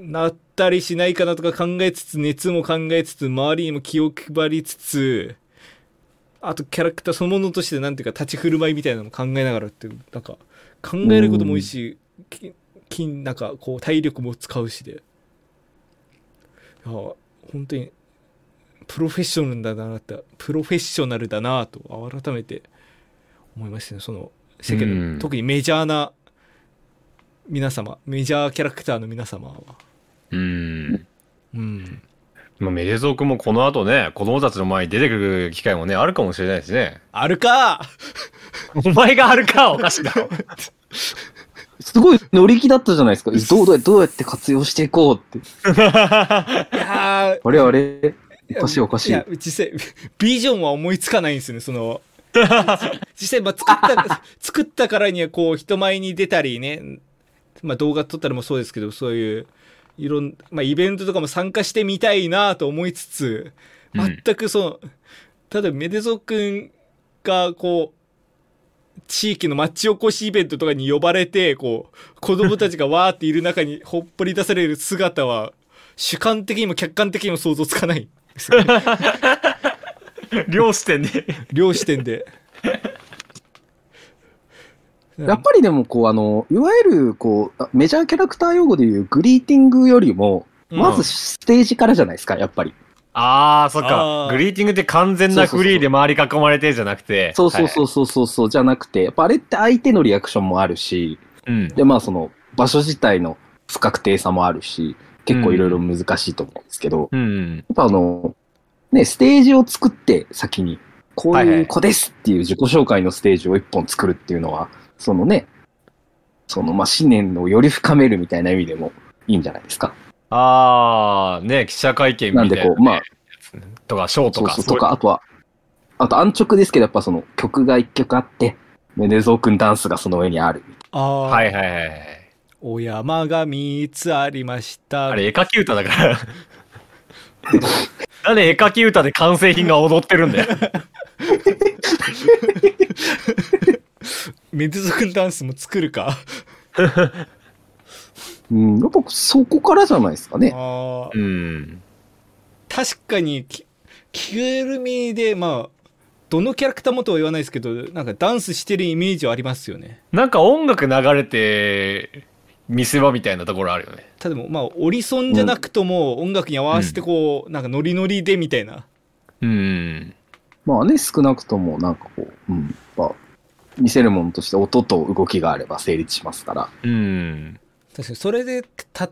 なったりしないかなとか考えつつ熱も考えつつ周りにも気を配りつつあとキャラクターそのものとしてなんていうか立ち振る舞いみたいなのも考えながらっていうなんか考えることも多いしききなんかこう体力も使うしで。いや本当にプロフェッショナルだなってプロフェッショナルだなと改めて思いましたねその世間の、うん。特にメジャーな皆様メジャーキャラクターの皆様はうん。うんまあ、めでぞうくんもこの後ね、子供たちの前に出てくる機会もね、あるかもしれないしね。あるか *laughs* お前があるかおかしいだろ。すごい乗り気だったじゃないですか。どうどうどうやって活用していこうって。*laughs* いやーあれあれおかしいおかしいや実際ビジョンは思いつかないんですよねその *laughs* 実際、まあ、作った作ったからにはこう人前に出たりね、まあ、動画撮ったりもそうですけどそういういろん、まあ、イベントとかも参加してみたいなと思いつつうん全くその、ただメデゾくんがこう地域の町おこしイベントとかに呼ばれてこう子供たちがわーっている中に *laughs* ほっぽり出される姿は主観的にも客観的にも想像つかない両視点で。両視点で。やっぱりでもこうあの、いわゆるこう、メジャーキャラクター用語でいうグリーティングよりも、まずステージからじゃないですか、やっぱり。ああ、そっあかー。グリーティングって完全なフリーで周り囲まれてじゃなくて。そうそうそうそうそうそう、じゃなくて、やっぱあれって相手のリアクションもあるし、はい。うん。で、まあその場所自体の不確定さもあるし、結構いろいろ難しいと思うんですけど、うん。やっぱあの、ね、ステージを作って先に、こういう子ですっていう自己紹介のステージを一本作るっていうのは、そのね、そのまあ思念をより深めるみたいな意味でもいいんじゃないですか。ああ、ね、記者会見みたいな、なんでこう、まあ、とか、ショーとか。そうそう、とか、あとは、あと安直ですけど、やっぱその曲が一曲あって、メネゾー君ダンスがその上にある。ああ、はいはいはいはい。お山が3つありました。あれ、絵描き歌だから。*laughs* なんで絵描き歌で完成品が踊ってるんだよ。*laughs* メドゥゾ君ダンスも作るか？*laughs* うん、やっぱそこからじゃないですかね。ああ、うん。確かにき着ぐるみでまあどのキャラクターもとは言わないですけどなんかダンスしてるイメージはありますよねなんか音楽流れて見せ場みたいなところあるよね。ただもまあオリソンじゃなくとも音楽に合わせてこう、なんかノリノリでみたいなうん。まあね、少なくともなんかこう、うん、やっぱ見せるものとして音と動きがあれば成立しますから。うん。確かにそれで例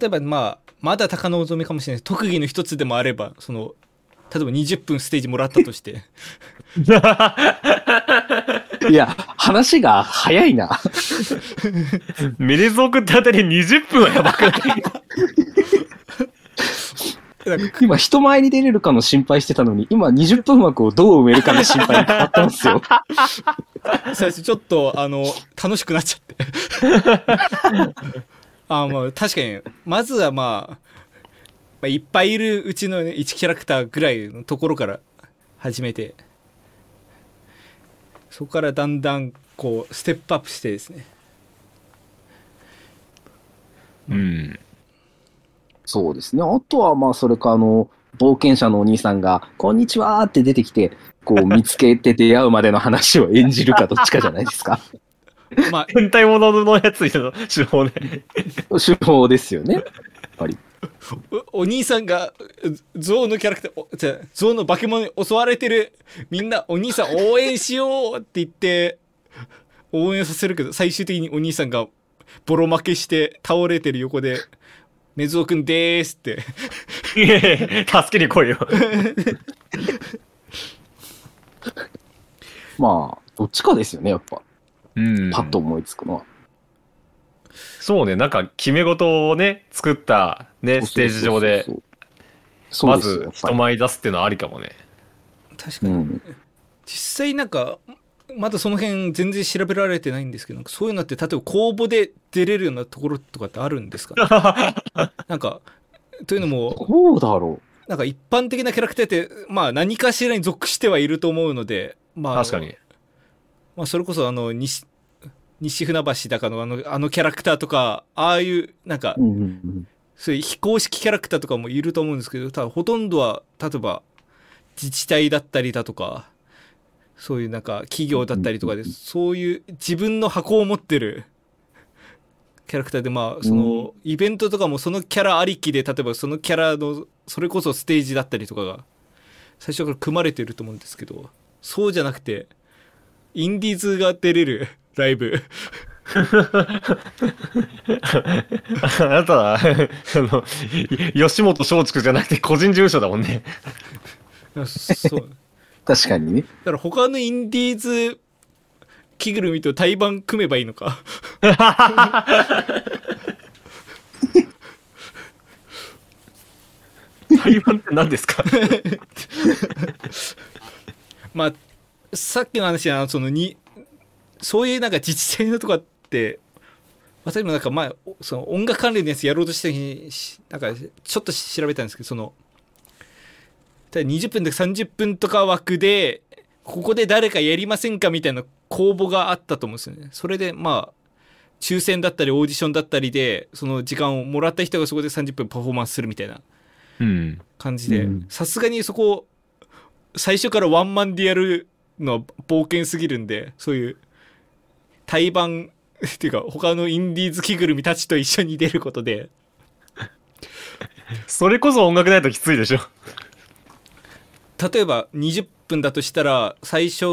えばまあまだ高望みかもしれない特技の一つでもあればその例えば20分ステージもらったとして *laughs* いや、話が早いな。メレゾークってあたり20分はやばくない？*laughs* 今人前に出れるかの心配してたのに、今20分枠をどう埋めるかの心配に変わってますよ。*laughs* 最初ちょっとあの楽しくなっちゃって *laughs* あまあ確かにまずはまあ、まあ、いっぱいいるうちの、ね、1キャラクターぐらいのところから始めてそこからだんだんこうステップアップしてですねうん。そうですね。あとはまあそれかあの、冒険者のお兄さんが、こんにちはーって出てきて、こう見つけて出会うまでの話を演じるかどっちかじゃないですか。*laughs* まあ変態者のやつの手法ね。手法ですよね。やっぱり。おお兄さんがゾウのキャラクターゾウの化け物に襲われてるみんなお兄さん応援しようって言って応援させるけど最終的にお兄さんがボロ負けして倒れてる横で「メズオくんでーす」って助けに来いよ。*laughs* まあ、どっちかですよね、やっぱ。うんパッと思いつくのは。そうね、なんか決め事をね、作ったね、ステージ上で。まず人前に出すっていうのはありかもね。確かにうん。実際なんかまだその辺全然調べられてないんですけどそういうのって例えば公募で出れるようなところとかってあるんですか、ね、*laughs* なんかというのもどうだろなんか一般的なキャラクターって、まあ何かしらに属してはいると思うので、まあ、確かに。まあそれこそあの、西、西船橋だかのあの、あのキャラクターとか、ああいう、なんかう。、うんうんうん。そういう非公式キャラクターとかもいると思うんですけど、ただほとんどは、例えば、自治体だったりだとか、そういうなんか企業だったりとかで、そういう自分の箱を持ってるキャラクターで、まあ、その、イベントとかもそのキャラありきで、例えばそのキャラの、それこそステージだったりとかが、最初から組まれてると思うんですけど、そうじゃなくて、インディーズが出れるライブ。あなたは、あの、吉本松竹じゃなくて個人事務所だもんね。そう。確かにね。だから他のインディーズ着ぐるみと対バン組めばいいのか。台湾って何ですか？*laughs* まあ、さっきの話は、そのに、そういうなんか自治体のとかって、私もなんか前、おその音楽関連のやつやろうとした時に、しなんかちょっと調べたんですけど、その、ただ20分とか30分とか枠で、ここで誰かやりませんかみたいな公募があったと思うんですよね。それでまあ、抽選だったりオーディションだったりで、その時間をもらった人がそこで30分パフォーマンスするみたいなうん。感じでうんさすがにそこ最初からワンマンでやるのは冒険すぎるんでそういう対バンっていうか他のインディーズ着ぐるみたちと一緒に出ることで *laughs* それこそ音楽ないときついでしょ。例えば20分だとしたら最初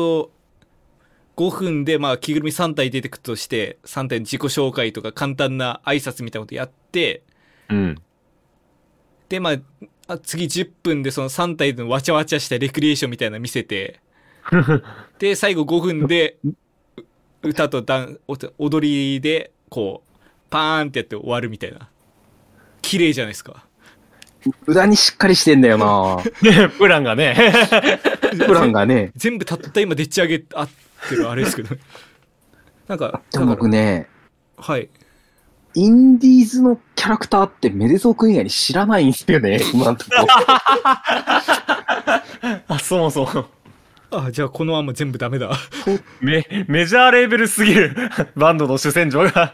5分でまあ着ぐるみ3体出てくるとして3体の自己紹介とか簡単な挨拶みたいなことやってうん。でまああ次10分でその3体のわちゃわちゃしたレクリエーションみたいなの見せて *laughs* で最後5分でう歌とダンお踊りでこうパーンってやって終わるみたいな綺麗じゃないですか無駄にしっかりしてんだよなね *laughs* プランがね。*laughs* プランがね。全部たった今でっち上げあってるあれですけど *laughs* なんかでも僕ね、はいインディーズのキャラクターってメデゾー君以外に知らないんですよね、今んとこ。あ、そもそも。あじゃあこのまま全部ダメだメ、メジャーレーベルすぎる *laughs* バンドの主戦場が。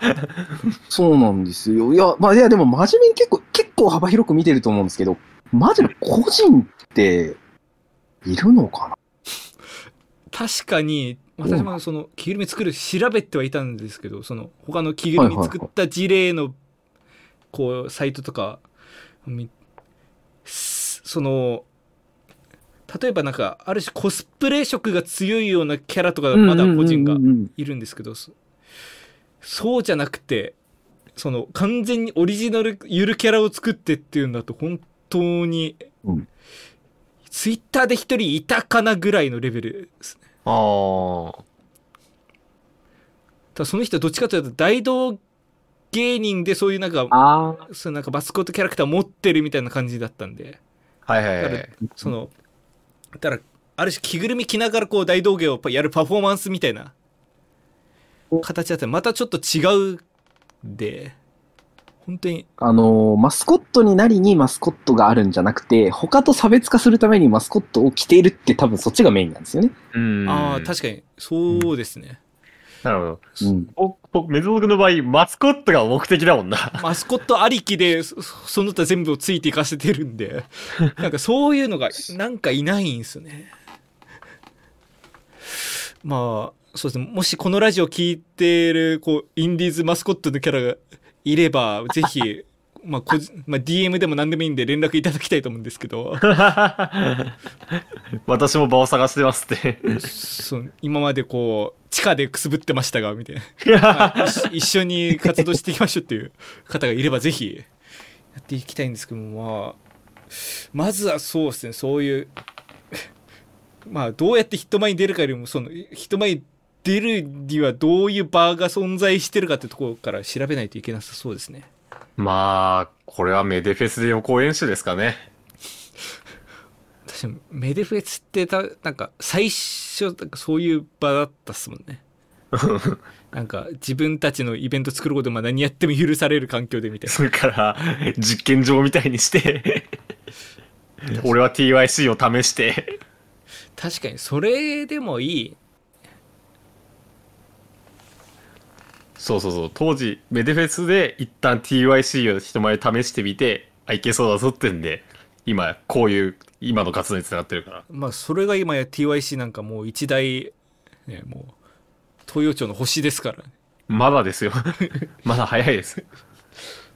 そうなんですよ。いや、まあ、いや、でも真面目に結構、結構幅広く見てると思うんですけど、マジで個人って、いるのかな？確かに私もその着ぐるみ作る調べてはいたんですけどその他の着ぐるみ作った事例のこうサイトとかその例えばなんかある種コスプレ色が強いようなキャラとかまだ個人がいるんですけどそそうじゃなくてその完全にオリジナルゆるキャラを作ってっていうんだと本当に、うんツイッターで一人いたかなぐらいのレベルですねああ。ただその人はどっちかというと大道芸人でそういうなんか。そうなんかマスコットキャラクター持ってるみたいな感じだったんではいはいはい。そのだからある種着ぐるみ着ながらこう大道芸をやるパフォーマンスみたいな形だったらまたちょっと違うんで本当にあのーマスコットになりにマスコットがあるんじゃなくて、他と差別化するためにマスコットを着ているって多分そっちがメインなんですよね。うん。ああ確かにそうですね、なるほど。うん。僕、僕、メゾ族の場合、マスコットが目的だもんな。マスコットありきでそその他全部をついていかせてるんで。*laughs* なんかそういうのがなんかいないんですよね。まあそうですね。もしこのラジオ聞いてるこうインディーズマスコットのキャラがいればぜひまあ、こじまあ DM でも何でもいいんで連絡いただきたいと思うんですけど。*laughs* 私も場を探してますって。そう今までこう地下でくすぶってましたがみたいな。*laughs* はい一一緒に活動していきましょうっていう方がいればぜひやっていきたいんですけどもまあまずはそうですねそういう *laughs* まあどうやって人前に出るかよりもその人前に出るにはどういう場が存在してるかってところから調べないといけなさそうですねまあ、これはメデフェスで予行演習ですかね。私もメデフェスってたなんか最初なんかそういう場だったっすもんね。*laughs* なんか自分たちのイベント作ることまあ何やっても許される環境でみたいな。それから、実験場みたいにして、俺は TYC を試して、確かにそれでもいいそうそうそう、当時、メデフェスで一旦 TYC を人前で試してみて、あ、いけそうだぞってんで、今、こういう、今の活動につながってるから。まあそれが今や TYC なんかもう一大、ね、もう東洋町の星ですから、まだですよ。*laughs* まだ早いです。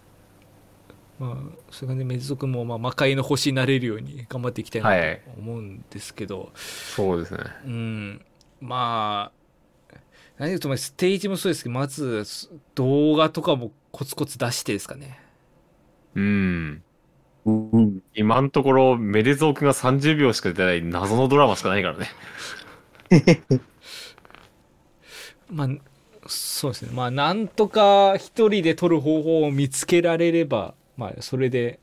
*laughs* まあそれがねメズ族もまあ魔界の星になれるように頑張っていきたいなはいと思うんですけど、そうですね。うんまあ何言うとまあステージもそうですけどまず動画とかもコツコツ出してですかねうん。うん。今のところ、メデゾークが30秒しか出てない謎のドラマしかないからね。*laughs* まあそうですねまあなんとか一人で撮る方法を見つけられればまあそれで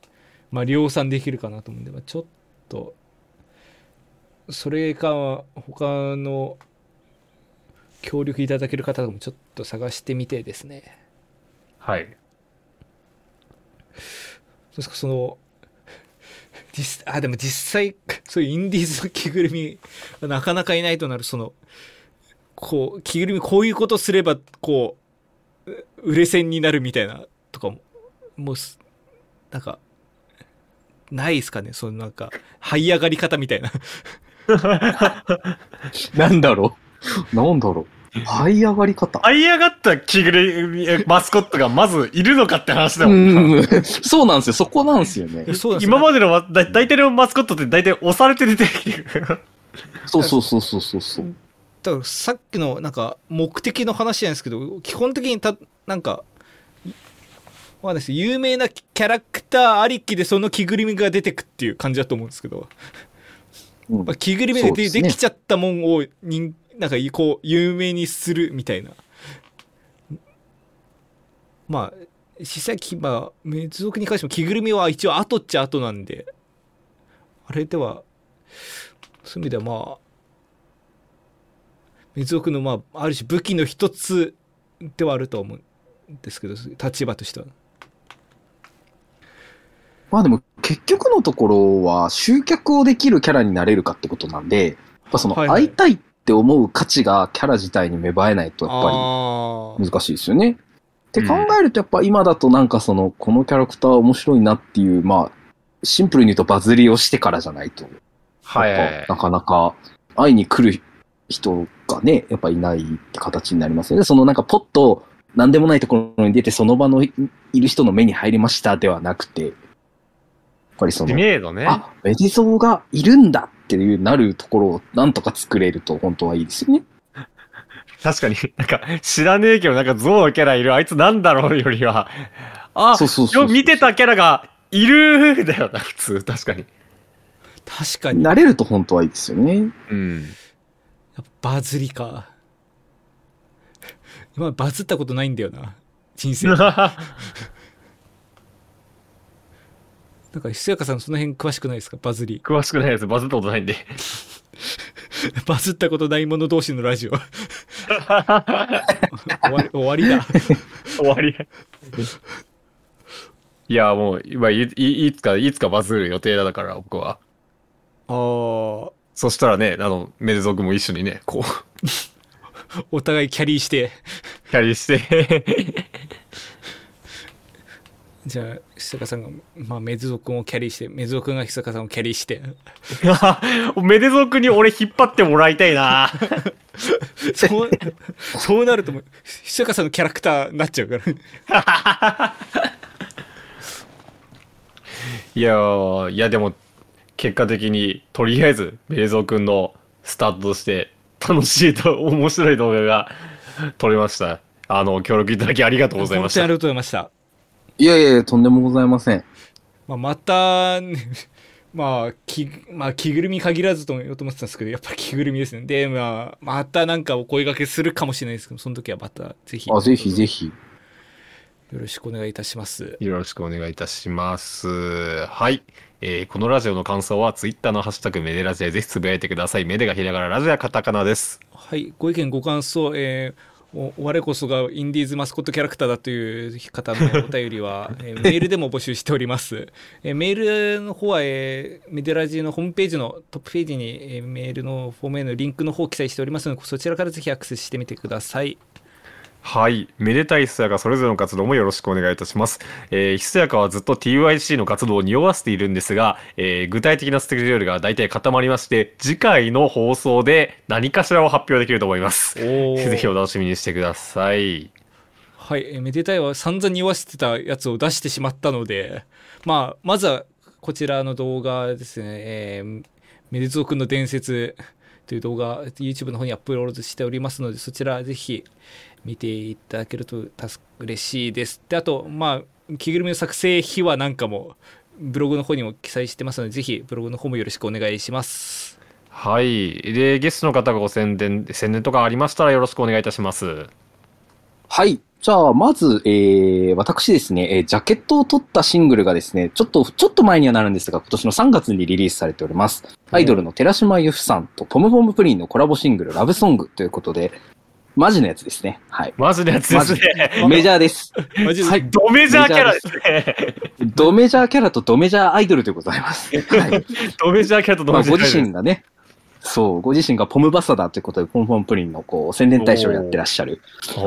まあ量産できるかなと思うんで、まあ、ちょっとそれか他の協力いただける方もちょっと探してみてですねはい。そうですかその *laughs* 実あでも実際 *laughs* そういうインディーズの着ぐるみなかなかいないとなるそのこう着ぐるみこういうことすればこうう売れ線になるみたいなとかももうすなんかないですかねそのなんか這い上がり方みたいな *laughs* なんだろう。*laughs* なんだろう。這い上がり方。這い上がった着ぐるみ、えマスコットがまずいるのかって話だうもん。*laughs* そうなんですよ。そこなんですよね。そうなんですよ今までのまだ大体のマスコットって大体押されて出てきてる。そうそうそうそうそうそう。だからさっきのなんか目的の話じゃないですけど基本的にたなんかわかんないです有名なキャラクターありきでその着ぐるみが出てくっていう感じだと思うんですけど、うんまあ、着ぐるみでできちゃったもんを人なんかこう有名にするみたいな。まあ実際きまあメズ族に関しても着ぐるみは一応後っちゃ後なんで。あれではそういう意味ではまあメズ族のまあある種武器の一つではあるとは思うんですけど立場としては。まあでも結局のところは集客をできるキャラになれるかってことなんで、やっぱその会いたいって思う価値がキャラ自体に芽生えないとやっぱあり難しいですよね。ってうん考えるとやっぱ今だとなんかそのこのキャラクター面白いなっていう、まあシンプルに言うとバズりをしてからじゃないと、はいなかなか会いに来る人がね、やっぱいないって形になりますよね。そのなんかポッと何でもないところに出てその場のいいる人の目に入りましたではなくて、ぱりそ知の、名度ね。あ、メディゾーがいるんだっていうなるところをなんとか作れると本当はいいですよね。確かに、なんか、知らねえけど、なんか、象のキャラいる、あいつなんだろうよりは、あ、そうそうそうそうよ見てたキャラがいるだよな、普通、確かに。確かに。慣れると本当はいいですよね。うん。やっぱバズりか。今バズったことないんだよな。人生。*laughs* なんか、ひそやかさんその辺詳しくないですか？バズり。詳しくないやつ、バズったことないんで。*laughs* バズったことない者同士のラジオ。*laughs* 終わり終わりだ。終わり。いや、もう、今い、いいつか、いつかバズる予定だから、僕は。あーそしたらね、あの、メデゾー君も一緒にね、こう、*laughs* お互いキャリーして。キャリーして、じゃあ、ひそかさんが、まあ、メズゾ君をキャリーして、メズゾ君がひそかさんをキャリーして。*laughs* メデゾー君に俺引っ張ってもらいたいな。*laughs* そう、そうなるともう、ひそかさんのキャラクターになっちゃうから。*laughs* いやー、いやでも、結果的に、とりあえず、メデゾー君のスタートとして、楽しいと、面白い動画が撮れました。あの、協力いただきありがとうございました本当にあり。がとうございました。いやいやとんでもございません。まあ、また、ね *laughs* まあ、き、まあ、着ぐるみ限らずと言おうと思ってたんですけど、やっぱり着ぐるみですね。で、まあ、またなんかお声掛けするかもしれないですけど、その時はまた、ぜひ。あ、ぜひぜひ。よろしくお願いいたします。よろしくお願いいたします。はい。えーこのラジオの感想は、ツイッターのハッシュタグメデラジでぜひつぶやいてください。メデがひらがな、ラジオはカタカナです。はい、ご意見ご感想、えーお我こそがインディーズマスコットキャラクターだという方のお便りは、*laughs* えーメールでも募集しております。えーメールの方は、えーメデラジのホームページのトップページに、えーメールのフォームへのリンクの方を記載しておりますので、そちらからぜひアクセスしてみてください。はい。めでたいひそやかそれぞれの活動もよろしくお願いいたします。えー、ひそやかはずっと TYC の活動を匂わせているんですが、えー具体的なスケジュールが大体固まりまして、次回の放送で何かしらを発表できると思います。お *laughs* ぜひお楽しみにしてください。はい、えーめでたいは散々に言わせてたやつを出してしまったので、まあ、まずはこちらの動画ですね、えー、めでつおくんの伝説という動画、YouTube の方にアップロードしておりますので、そちらぜひ見ていただけると助嬉しいです。で、あと、まあ、着ぐるみの作成秘話なんかも、ブログの方にも記載してますので、ぜひブログの方もよろしくお願いします。はい。で、ゲストの方がご宣伝、宣伝とかありましたらよろしくお願いいたします。はい。じゃあ、まず、えー、私ですね、えージャケットを撮ったシングルがですね、ちょっと、ちょっと前にはなるんですが、今年の3月にリリースされております。アイドルの寺島由布さんとポムポムプリンのコラボシングル、ラブソングということで、マジのやつですね。はい。マジのやつですね。メジャーです。マジで、はいドメジャーキャラですね。ドメジャーキャラとドメジャーアイドルでございます。*laughs* はい。ドメジャーキャラとドまあ、ごメジャーキャラです自身がね、そう、ご自身がポムバサダーということで、ポムポムプリンのこう宣伝大使をやってらっしゃる、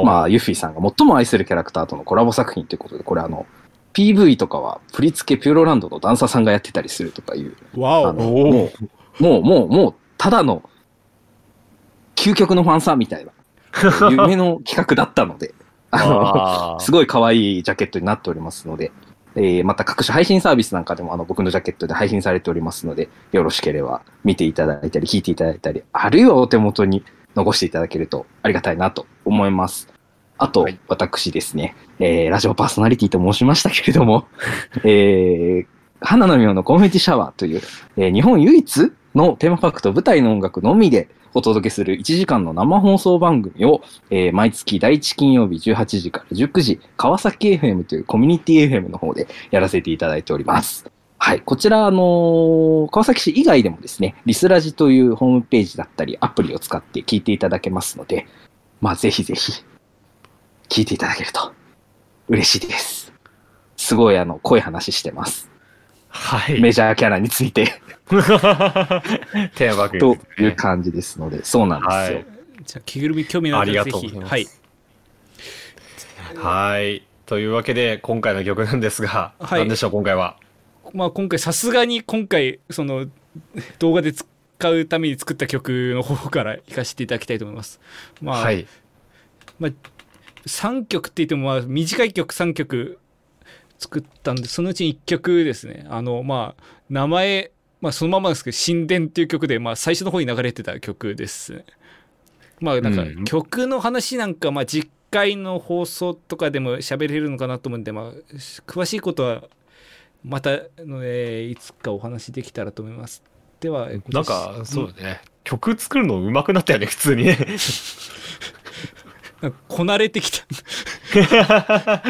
まあ、ユフィさんが最も愛するキャラクターとのコラボ作品ということで、これあの、PV とかは、振り付けピューロランドのダンサーさんがやってたりするとかいう、わおもう、もう、もう、もう、ただの、究極のファンサーみたいな、*laughs* 夢の企画だったので、あの、*laughs* すごい可愛いジャケットになっておりますので、えーまた各種配信サービスなんかでもあの僕のジャケットで配信されておりますので、よろしければ見ていただいたり、聞いていただいたり、あるいはお手元に残していただけるとありがたいなと思います。あと、はい。私ですね、えーラジオパーソナリティと申しましたけれども、*laughs* えー花の妙のコンフェティシャワーという、えー日本唯一のテーマパークと舞台の音楽のみでお届けする1時間の生放送番組を、えー毎月第1金曜日18時から19時、川崎 FM というコミュニティ FM の方でやらせていただいております。はい。こちら、あのー川崎市以外でもですね、リスラジというホームページだったり、アプリを使って聞いていただけますので、まあ、ぜひぜひ、聞いていただけると嬉しいです。すごい、あの、濃い話してます。はい。メジャーキャラについて、テーマという感じですので、そうなんですよ。はいじゃあ、着ぐるみ興味のある方はぜひ、ありがとうございますはい。はい。というわけで、今回の曲なんですが、はい何でしょう、今回は？まあ、今回さすがに今回その動画で使うために作った曲の方から行かせていただきたいと思います。まあ、はい。まあ、3曲って言ってもまあ短い曲3曲作ったんでそのうち1曲ですね。あのまあ名前まあそのままですけど「神殿」っていう曲でまあ最初の方に流れてた曲ですね。まあなんかうん。曲の話なんかまあ実回の放送とかでも喋れるのかなと思うんでまあ詳しいことはまた、えーいつかお話できたらと思います。ではなんか、そうだね。曲作るの上手くなったよね、普通に。*laughs* こなれてきた *laughs*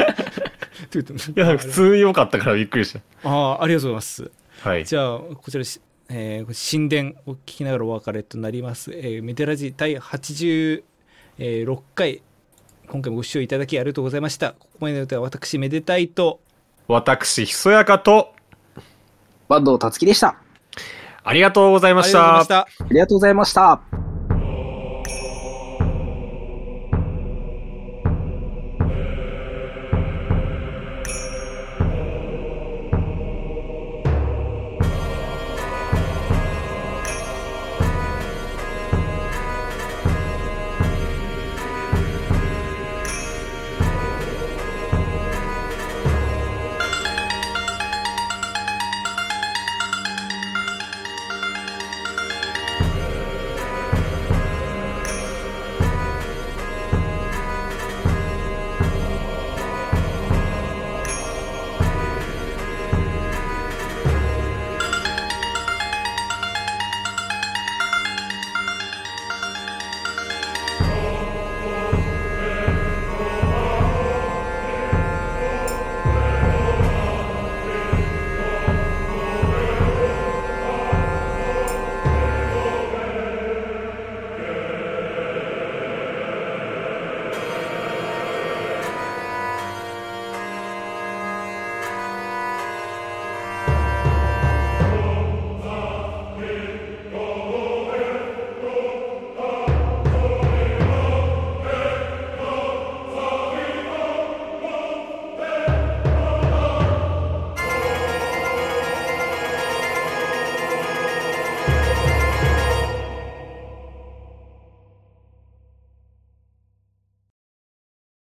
ということいや、普通に良かったからびっくりしああありがとうございますた。はい。じゃあこちらし、えー神殿を聞きながらお別れとなります、えーメデラジ第86回今回もご視聴いただきありがとうございましたここまでの歌は私めでたいと私、ひそやかと、バンドたつきでした。ありがとうございましありがとうございまたし。たありがとうございました。